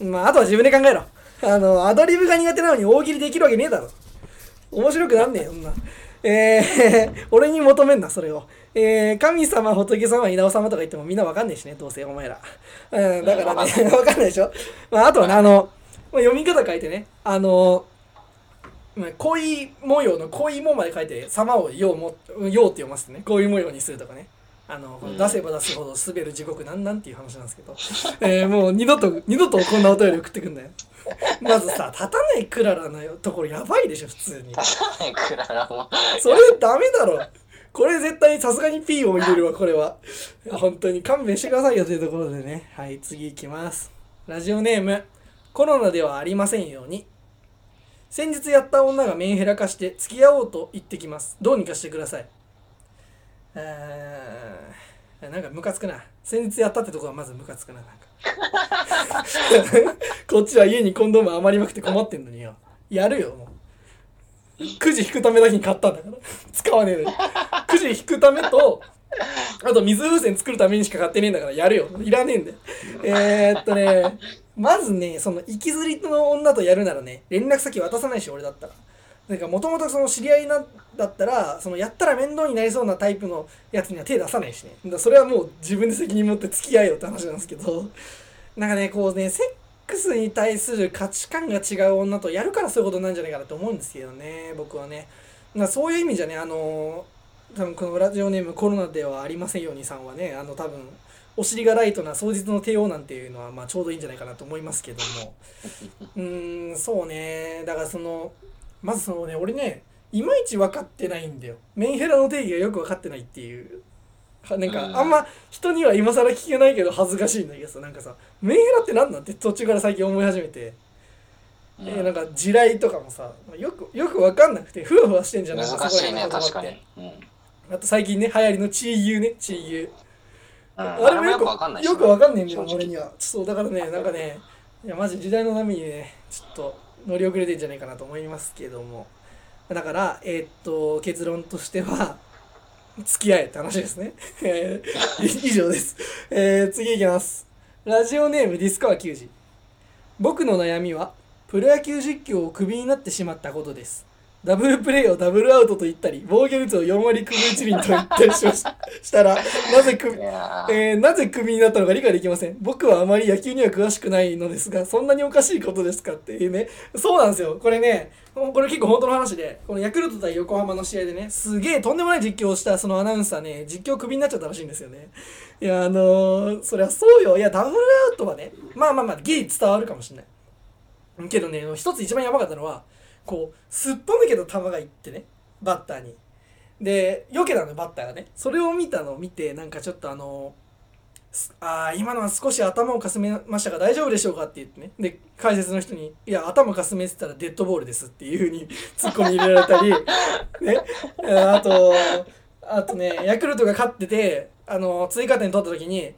Speaker 1: まあ、あとは自分で考えろ。あの、アドリブが苦手なのに大喜利できるわけねえだろ。面白くなんねえよ、そんな。えー、俺に求めんな、それを。えー、神様、仏様、稲尾様とか言ってもみんなわかんねえしね、どうせお前ら。うん、だからね、わかんないでしょ。まあ、あとはね、あの、まあ読み方書いてね、あの、まあ恋模様の恋もまで書いて、様をようも、ようって読ますね。恋模様にするとかね。あの、
Speaker 2: うん
Speaker 1: 出せば出すほど滑る地獄なんなんっていう話なんですけど、えー、もう二度と、二度とこんなお便り送ってくんだよ。まずさ、立たないクララのところやばいでしょ、普通に。
Speaker 2: 立たないクララも
Speaker 1: それダメだろ。これ絶対さすがに P を入れるわ、これは。本当に勘弁してくださいよというところでね。はい、次行きます。ラジオネーム、コロナではありませんように。先日やった女がメンヘラ化して付き合おうと言ってきます。どうにかしてください。え、なんかムカつくな。先日やったってとこはまずムカつくな、なんか。こっちは家にコンドーム余りまくって困ってんのによ。やるよ、もう。くじ引くためだけに買ったんだから。使わねえのに。くじ引くためと、あと水風船作るためにしか買ってねえんだからやるよ。いらねえんだよ。えー、っとね、まずね、その、行きずりの女とやるならね、連絡先渡さないし、俺だったら。なんか、もともとその知り合いなだったら、その、やったら面倒になりそうなタイプのやつには手出さないしね。だそれはもう自分で責任持って付き合えよって話なんですけど、なんかね、こうね、セックスに対する価値観が違う女とやるからそういうことなんじゃないかなと思うんですけどね、僕はね。まあそういう意味じゃね、あの多分このラジオネームコロナではありませんようにさんはね、あの多分、お尻がライトな双日の帝王なんていうのはまあちょうどいいんじゃないかなと思いますけども。うーん、そうね。だからその、まずそのね、俺ね、いまいち分かってないんだよ。メンヘラの定義がよく分かってないっていう。はなんか、
Speaker 2: うん
Speaker 1: あんま人には今更聞けないけど恥ずかしいんだけどさ、なんかさ、メンヘラって何なん？って途中から最近思い始めて。えーなんか地雷とかもさよくよく分かんなくてふわふわしてんじゃない
Speaker 2: 難しいね確かに、うん
Speaker 1: あと最近ね流行りのチーユーねチーユ
Speaker 2: あれもよくわかんないし
Speaker 1: よくわかんねえんだよ俺には。そうだからねなんかねいやマジ時代の波にねちょっと乗り遅れてんじゃないかなと思いますけども。だからえーっと結論としては付き合えって話ですね。えー 以上です、えー次いきます。ラジオネームディスカワ球児僕の悩みはプロ野球実況をクビになってしまったことですダブルプレーをダブルアウトと言ったり防御率を4割9分1厘と言ったりしました したらなぜクビえーなぜクビになったのか理解できません。僕はあまり野球には詳しくないのですが、そんなにおかしいことですかっていうね。そうなんですよ。これね、これ結構本当の話で、このヤクルト対横浜の試合でね、すげえとんでもない実況をしたそのアナウンサーね、実況クビになっちゃったらしいんですよね。いや、あのーそりゃそうよ。いや、ダブルアウトはね、まあまあまあ、ギリ伝わるかもしれない。けどね、一つ一番やばかったのは、こう、すっぽ抜けた球がいってね、バッターに。で、避けたのバッターがね。それを見たのを見て、なんかちょっとあのあ今のは少し頭をかすめましたが大丈夫でしょうかって言ってね。で、解説の人に、いや、頭かすめてたらデッドボールですっていうふうに ツッコミ入れられたり、ね。あと、あとね、ヤクルトが勝ってて、あの、追加点取った時に、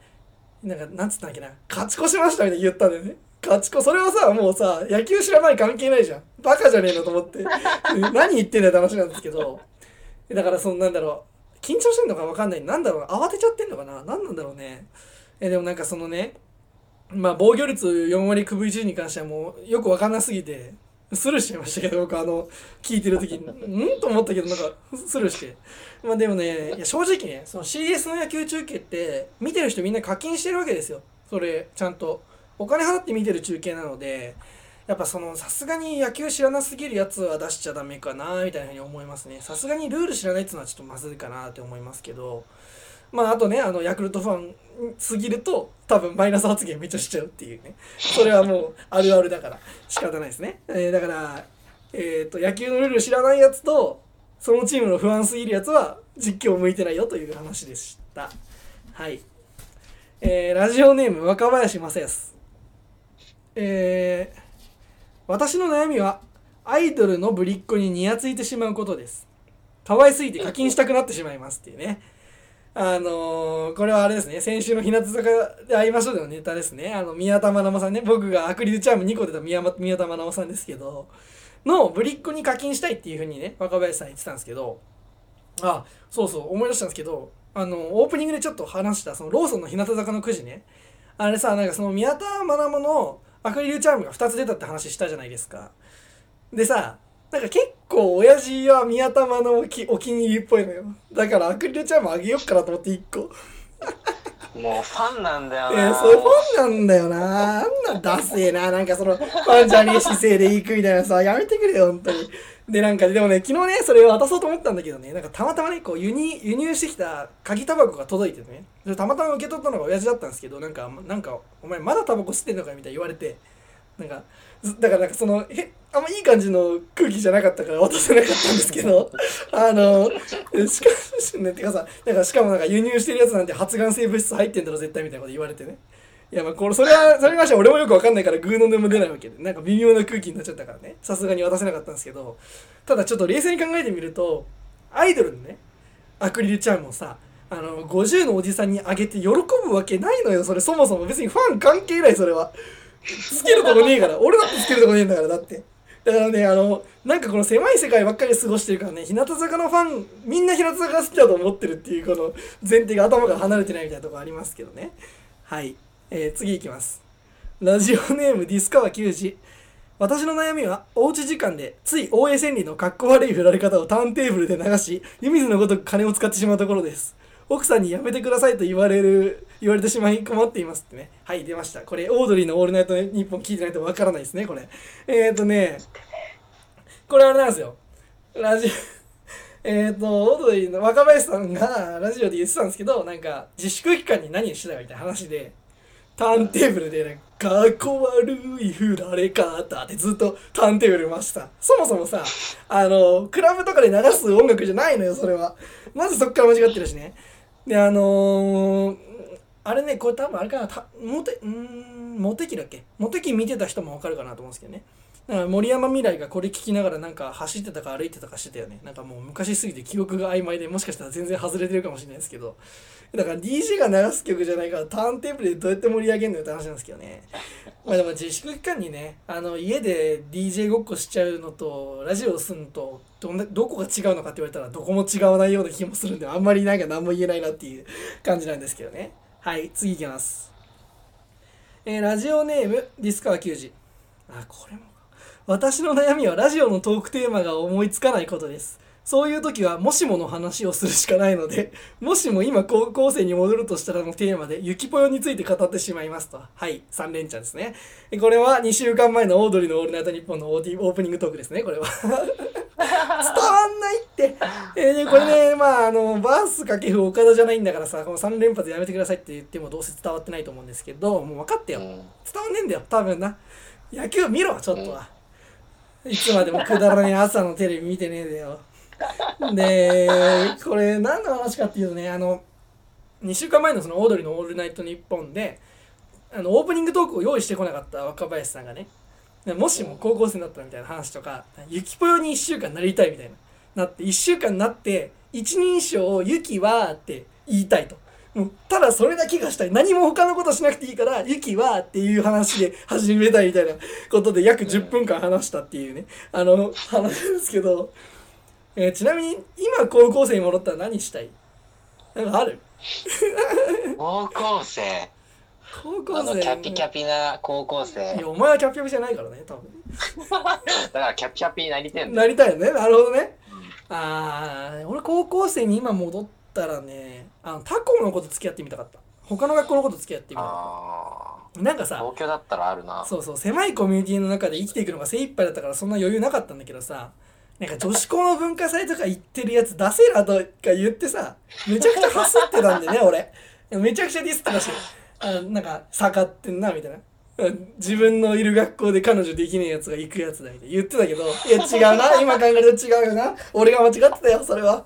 Speaker 1: なんか、なんつったんだっけな、勝ち越しましたみたいに言ったんだよね。勝ち子それはさもうさ野球知らない関係ないじゃん。バカじゃねえのと思って。何言ってんだよって話なんですけど。だからそのなんだろう。緊張してんのか分かんない。なんだろう。慌てちゃってんのかな。何なんだろうね。えでもなんかそのねまあ防御率4割9分1に関してはもうよく分かんなすぎてスルーしちゃいましたけど僕あの聞いてる時。にうん？と思ったけどなんかスルーして。まあでもねいや正直ねその CS の野球中継って見てる人みんな課金してるわけですよ。それちゃんと。お金払って見てる中継なのでやっぱそのさすがに野球知らなすぎるやつは出しちゃダメかなみたいなふうに思いますね。さすがにルール知らないっていうのはちょっとまずいかなって思いますけどまああとねあのヤクルトファンすぎると多分マイナス発言めっちゃしちゃうっていうね。それはもうあるあるだから仕方ないですね、えーだからえっ、と野球のルール知らないやつとそのチームの不安すぎるやつは実況向いてないよという話でした。はい。えーラジオネーム若林正康。えー私の悩みはアイドルのぶりっ子にニヤついてしまうことです。可愛すぎて課金したくなってしまいますっていうね。あのーこれはあれですね。先週の日向坂で会いましょうでのネタですね。あの宮田愛生さんね。僕がアクリルチャーム2個出た宮宮田愛生さんですけどのぶりっ子に課金したいっていうふうにね若林さん言ってたんですけどあそうそう思い出したんですけどあのオープニングでちょっと話したそのローソンの日向坂のくじね。あれさなんかその宮田愛生のアクリルチャームが2つ出たって話したじゃないですか。でさなんか結構親父は宮田愛のお気お気に入りっぽいのよ。だからアクリルチャームあげよっかなと思って1個。
Speaker 2: もうファンなんだよ
Speaker 1: え
Speaker 2: な。
Speaker 1: ー、そうファンなんだよな。あんなダセえな。なんかそのファンじゃねえ姿勢で行くみたいなさやめてくれよ本当にでなんかでもね昨日ねそれを渡そうと思ったんだけどねなんかたまたまねこう輸入輸入してきた鍵タバコが届いてねそれたまたま受け取ったのが親父だったんですけどなんかなんかお前まだタバコ吸ってんのかみたいに言われてなんかだからなんかそのへあんまいい感じの空気じゃなかったから渡せなかったんですけどあのしかしねてかさなんかしかもなんか輸入してるやつなんて発がん性物質入ってんだろ絶対みたいなこと言われてね。いやまあこれそれはそれに関しては俺もよくわかんないからグーの音も出ないわけでなんか微妙な空気になっちゃったからね。さすがに渡せなかったんですけどただちょっと冷静に考えてみるとアイドルのねアクリルチャームをさあの50のおじさんにあげて喜ぶわけないのよそれそもそも。別にファン関係ないそれは。つけるとこねえから。俺だってつけるとこねえんだからだって。だからねあのなんかこの狭い世界ばっかりで過ごしてるからね日向坂のファンみんな日向坂が好きだと思ってるっていうこの前提が頭から離れてないみたいなとこありますけどね。はい、えー次いきます。ラジオネームディスカワ球児私の悩みはおうち時間でつい大江千里のかっこ悪い振られ方をターンテーブルで流し湯水のごとく金を使ってしまうところです。奥さんにやめてくださいと言われる言われてしまい困っていますってね。はい出ました。これオードリーの「オールナイトニッポン」聞いてないとわからないですねこれ。えっ、ー、とねこれあれなんですよ。ラジオ えっとオードリーの若林さんがラジオで言ってたんですけどなんか自粛期間に何をしてたかみたいな話で。ターンテーブルでね、かっこ悪い振られ方ってずっとターンテーブル回した。そもそもさ、あの、クラブとかで流す音楽じゃないのよ、それは。まずそっから間違ってるしね。で、あのーあれね、これ多分あれかな、たモテ、ん、モテ期だっけ？モテ期見てた人もわかるかなと思うんですけどね。だから森山未来がこれ聞きながらなんか走ってたか歩いてたかしてたよね。なんかもう昔すぎて記憶が曖昧でもしかしたら全然外れてるかもしれないですけど。だから DJ が流す曲じゃないからターンテーブルでどうやって盛り上げるのよって話なんですけどね。まあでも自粛期間にね、あの家で DJ ごっこしちゃうのとラジオをするのとどんなどこが違うのかって言われたらどこも違わないような気もするんであんまりなんか何も言えないなっていう感じなんですけどね。はい、次いきます。えーラジオネームディスカワ球児。あ、これも。私の悩みはラジオのトークテーマが思いつかないことです。そういう時はもしもの話をするしかないので、もしも今高校生に戻るとしたらのテーマで、ゆきぽよについて語ってしまいますと。はい、3連チャンですね。えこれは2週間前のオードリーのオールナイトニッポンのオーディオープニングトークですね、これは。伝わんないって。えーでこれね、まあ、あの、バース掛布岡田じゃないんだからさ、この3連発やめてくださいって言ってもどうせ伝わってないと思うんですけど、もう分かってよ。
Speaker 2: うん
Speaker 1: 伝わんねえんだよ、多分な。野球見ろ、ちょっとは。いつまでもくだらねえ朝のテレビ見てねえでよ。で、これ何の話かっていうとね、あの、2週間前のそのオードリーのオールナイトニッポンで、あの、オープニングトークを用意してこなかった若林さんがね、もしも高校生だったらみたいな話とか、ゆきぽよに1週間なりたいみたいな。なって、1週間になって、一人称をゆきはって言いたいと。もうただそれだけがしたい何も他のことしなくていいからユキはっていう話で始めたいみたいなことで約10分間話したっていうねあの話ですけど、えーちなみに今高校生に戻ったら何したい？なんかある？
Speaker 2: 高校生。
Speaker 1: 高校生
Speaker 2: あの、キャピキャピな高校
Speaker 1: い
Speaker 2: 生。
Speaker 1: やお前はキャピキャピじゃないからね多分
Speaker 2: だからキャピキャピになりてん。
Speaker 1: なりたいよねなるほどね
Speaker 2: うん
Speaker 1: あー俺高校生に今戻ったらねあの他校のこと付き合ってみたかった他の学校のこと付き合ってみたか
Speaker 2: あ
Speaker 1: ったなんか
Speaker 2: あ。
Speaker 1: さ
Speaker 2: 東京だったらあるな。
Speaker 1: そうそう狭いコミュニティの中で生きていくのが精一杯だったからそんな余裕なかったんだけどさなんか女子校の文化祭とか行ってるやつ出せらとか言ってさめちゃくちゃハスってたんでね俺。めちゃくちゃディスってまし。あなんか盛ってんなみたいな。自分のいる学校で彼女できねえやつが行くやつだみたいな。言ってたけどいや違うな。今考えると違うよな。俺が間違ってたよそれは。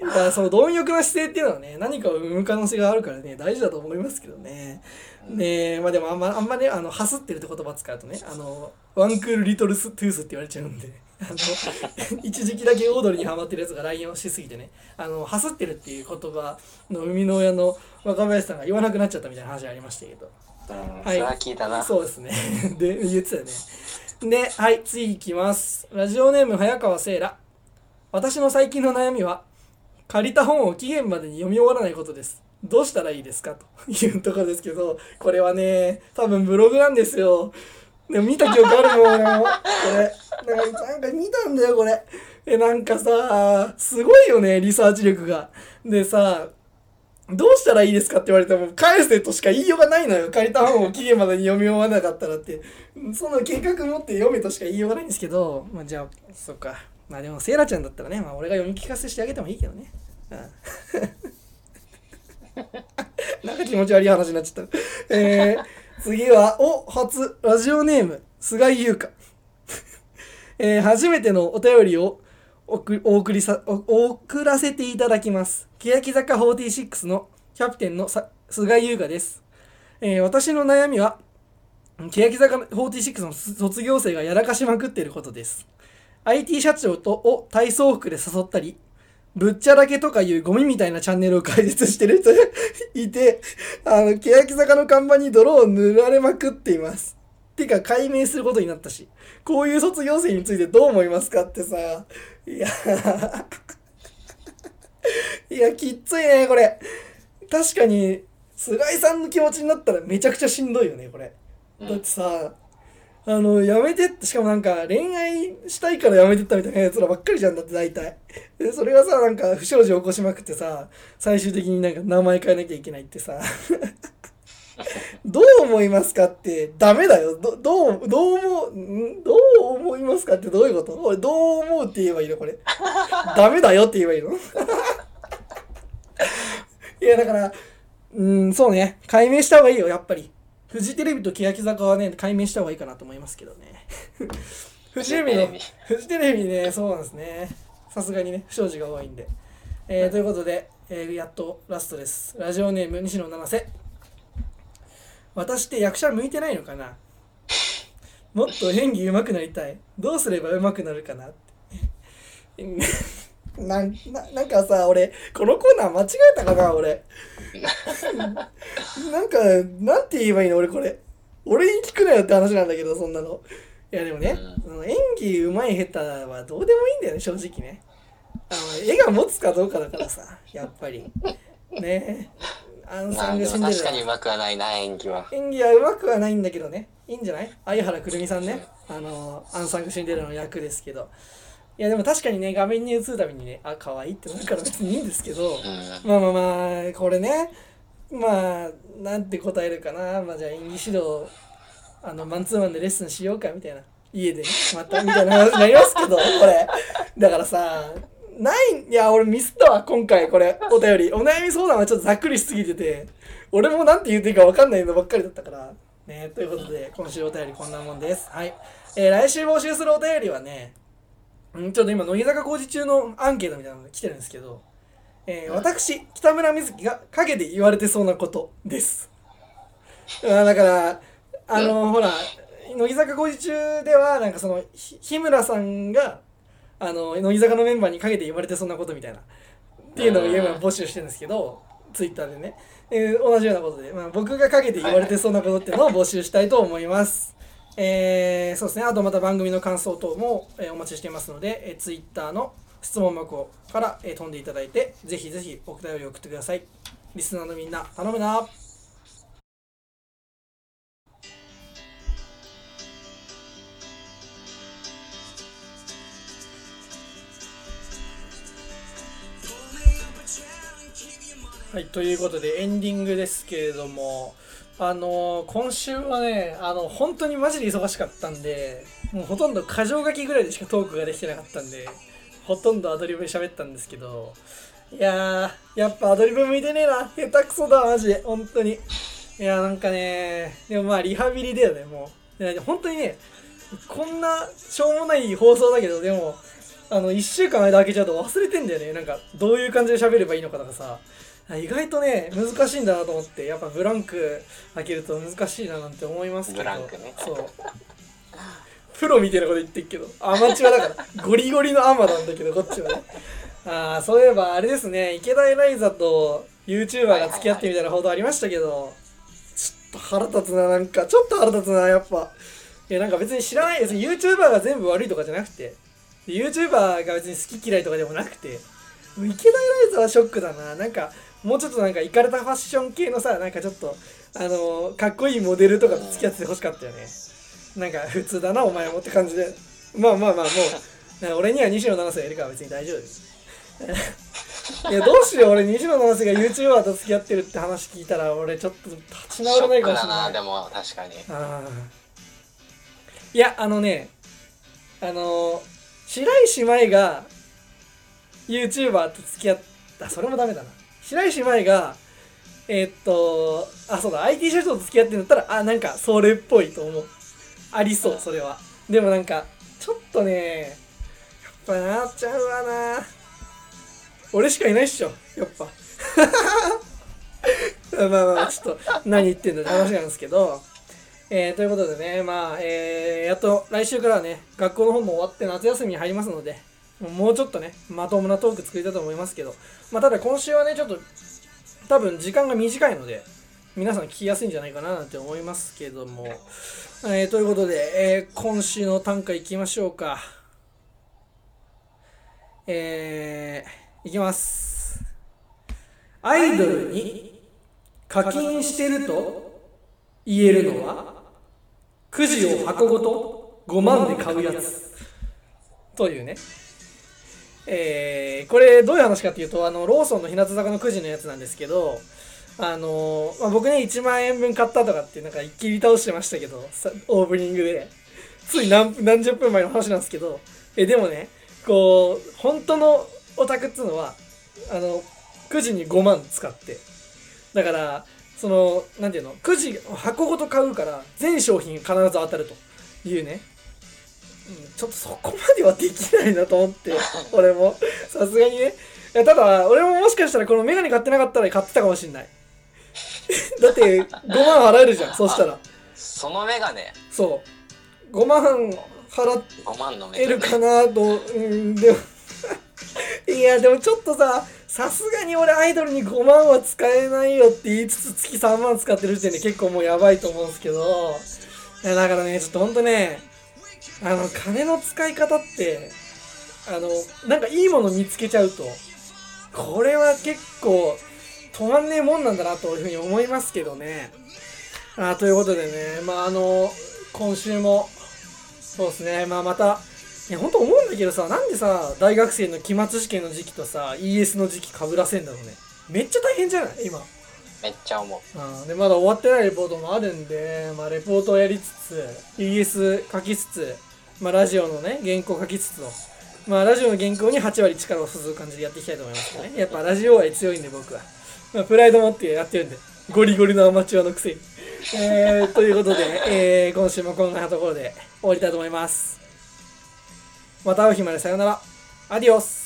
Speaker 1: だからその貪欲な姿勢っていうのはね何かを生む可能性があるからね大事だと思いますけどね。ねえまあでもあんまあんまねあのハスってるって言葉使うとねあのワンクールリトルストゥースって言われちゃうんで。一時期だけオードリーにハマってるやつが LINE をしすぎてねあのハスってるっていう言葉の生みの親の若林さんが言わなくなっちゃったみたいな話ありましたけど
Speaker 2: うん。
Speaker 1: はい
Speaker 2: それは聞いたな。
Speaker 1: そうですね。で、言ってたよね。で、はい、次いきます。ラジオネーム、早川せいら。私の最近の悩みは、借りた本を期限までに読み終わらないことです。どうしたらいいですか？というところですけど、これはね、多分ブログなんですよ。でも見た記憶あるもん、俺もこれ。なんか、なんか見たんだよ、これ。え、なんかさ、すごいよね、リサーチ力が。でさ、どうしたらいいですかって言われても返せとしか言いようがないのよ。借りた本を期限までに読み終わらなかったらって。その計画持って読めとしか言いようがないんですけど。まあじゃあそっか。まあでもセイラちゃんだったらね、まあ、俺が読み聞かせしてあげてもいいけどね。うん。なんか気持ち悪い話になっちゃった。えー、次はお初ラジオネーム菅井優香。えー初めてのお便りを送お送りさお送らせていただきます。欅坂46のキャプテンのさ菅井優香です、えー私の悩みは欅坂46の卒業生がやらかしまくっていることです。IT 社長とを体操服で誘ったりぶっちゃらけとかいうゴミみたいなチャンネルを開設してる人が いてあの欅坂の看板に泥を塗られまくっています。てか解明することになったし。こういう卒業生についてどう思いますかってさ。いや。いやきっついねこれ。確かに菅井さんの気持ちになったらめちゃくちゃしんどいよねこれ。
Speaker 2: うん。
Speaker 1: だってさあのやめてってしかもなんか恋愛したいからやめてったみたいなやつらばっかりじゃんだって大体。でそれがさなんか不祥事起こしまくってさ最終的になんか名前変えなきゃいけないってさ。どう思いますかってダメだよ。どどうどう思うんどう思いますかってどういうこと？俺どう思うって言えばいいのこれ。ダメだよって言えばいいの？いやだからうんそうね。解明した方がいいよやっぱり。フジテレビと欅坂はね解明した方がいいかなと思いますけどね。フジテレビ。の
Speaker 2: フジテレビ
Speaker 1: フジテレビねそうなんですね。さすがにね不祥事が多いんで、えーということで、えーやっとラストです。ラジオネーム西野七瀬。私って役者向いてないのかな？もっと演技上手くなりたい。どうすれば上手くなるかなってなんななんかさ俺このコーナー間違えたかな俺。なんかなんて言えばいいの俺これ。俺に聞くなよって話なんだけどそんなの。いやでもね、
Speaker 2: うん。
Speaker 1: 演技上手い下手はどうでもいいんだよね正直ね。あの絵が持つかどうかだからさやっぱり。ね。アン
Speaker 2: まあでも
Speaker 1: サングシンデレラ
Speaker 2: 確かにうまくはないな、演技は。
Speaker 1: 演技は上手くはないんだけどね。いいんじゃない？相原くるみさんね。あのアンサングシンデレラの役ですけどいやでも確かにね画面に映るたびにねあ可愛いってなるから別にいいんですけど、
Speaker 2: うん。
Speaker 1: まあまあまあこれねまあなんて答えるかな。まあじゃあ演技指導あのマンツーマンでレッスンしようかみたいな家でねまたみたいな話になりますけど これ。だからさないいや俺ミスったわ今回これお便り。お悩み相談はちょっとざっくりしすぎてて俺もなんて言っていいか分かんないのばっかりだったからねということで今週お便りこんなもんです。はい、えー来週募集するお便りはねうんちょっと今乃木坂工事中のアンケートみたいなのが来てるんですけどえー私北村瑞希が陰で言われてそうなことです。だからあのほら乃木坂工事中ではなんかそのひ日村さんがあの乃木坂のメンバーに陰で言われてそんなことみたいなっていうのを今募集してるんですけどツイッターでね、えー同じようなことで、まあ、僕がかけて言われてそうなことっていうのを募集したいと思います。えーそうですね、あとまた番組の感想等も、えお待ちしていますので、えー、ツイッターの質問箱から、えー飛んでいただいて、ぜひぜひお便り送ってください。リスナーのみんな、頼むな。はい、ということでエンディングですけれども、あのー今週はね、あの、本当にマジで忙しかったんで、もうほとんど箇条書きぐらいでしかトークができてなかったんで、ほとんどアドリブで喋ったんですけど、いやー、やっぱアドリブ向いてねえな。下手くそだ、マジで、本当に。いやー、なんかね、でもまあ、リハビリだよね、もう。本当にね、こんなしょうもない放送だけど、でも、あの、1週間間空けちゃうと忘れてんだよね。なんか、どういう感じで喋ればいいのかとかさ。意外とね、難しいんだなと思って、やっぱブランク開けると難しいななんて思いますけど。
Speaker 2: ブランクね
Speaker 1: そう。プロみたいなこと言ってるけど、アマチュアだから、ゴリゴリのアマなんだけど、こっちはね。ああ、そういえばあれですね、池田エライザと YouTuber が付き合ってみたいな報道ありましたけど、ちょっと腹立つな、なんか、ちょっと腹立つな、やっぱ。いや、なんか別に知らない、別に YouTuber が全部悪いとかじゃなくて、YouTuber が別に好き嫌いとかでもなくて、池田エライザはショックだな。なんか、もうちょっとなんか、イカれたファッション系のさ、なんかちょっと、あのーかっこいいモデルとかと付き合ってほしかったよね。なんか、普通だな、お前もって感じで。まあまあまあ、もう、俺には西野七瀬がいるから別に大丈夫です。いや、どうしよう、俺、西野七瀬が YouTuber と付き合ってるって話聞いたら、俺ちょっと立ち直れないかもしれない。
Speaker 2: でも確かに
Speaker 1: いやあのねあの白石麻衣が YouTuber と付き合ったそれもダメだな白石麻衣がえーっとあそうだ IT 社長と付き合ってるんだったらあなんかそれっぽいと思う。ありそうそれは。でもなんかちょっとねやっぱなっちゃうわな。俺しかいないっしょやっぱ。まあまあまあちょっと何言ってんだって話なんですけど。えー、ということでね、まあ、えー、やっと来週からはね、学校の方も終わって夏休みに入りますので、もうちょっとね、まともなトーク作りたいと思いますけど、まあ、ただ今週はね、ちょっと、多分時間が短いので、皆さん聞きやすいんじゃないかななんて思いますけども、えー、ということで、えー、今週の短歌いきましょうか。えー、いきます。アイドルに課金してると言えるのはくじを箱ごと5万で買うやつというねえーこれどういう話かっていうとあのローソンの日向坂のくじのやつなんですけどあのまあ、僕ね1万円分買ったとかってなんか一気に倒してましたけどオープニングで。つい何何十分前の話なんですけどえでもねこう本当のオタクっつうのはあのくじに5万使って。だからそのなんていうのくじ箱ごと買うから全商品必ず当たるというね、ちょっとそこまではできないなと思って 俺も。さすがにね。ただ俺ももしかしたらこのメガネ買ってなかったら買ってたかもしんない。だって5万払えるじゃんそしたら。
Speaker 2: そのメガネ？
Speaker 1: そう。5万払っ
Speaker 2: 5万のメ
Speaker 1: 得るかなと、うん、でも。いやでもちょっとささすがに俺アイドルに5万は使えないよって言いつつ月3万使ってる時点で結構もうやばいと思うんですけど。だからねちょっとほんとねあの金の使い方ってあのなんかいいもの見つけちゃうとこれは結構止まんねえもんなんだなというふうに思いますけどね。あということでねまああの今週もそうですねまあまたいや本当思うんだけどさなんでさ大学生の期末試験の時期とさ ES の時期かぶらせんだろうね。めっちゃ大変じゃない？今。
Speaker 2: めっちゃ思う。
Speaker 1: うん。でまだ終わってないレポートもあるんで、まあ、レポートをやりつつ ES 書きつつ、まあ、ラジオのね原稿書きつつのまあラジオの原稿に8割力を注ぐ感じでやっていきたいと思いますね。やっぱラジオ愛強いんで僕は、まあ、プライド持ってやってるんでゴリゴリのアマチュアのくせに。えー、ということで、えー、今週もこんなところで終わりたいと思います。また会う日までさよなら。アディオス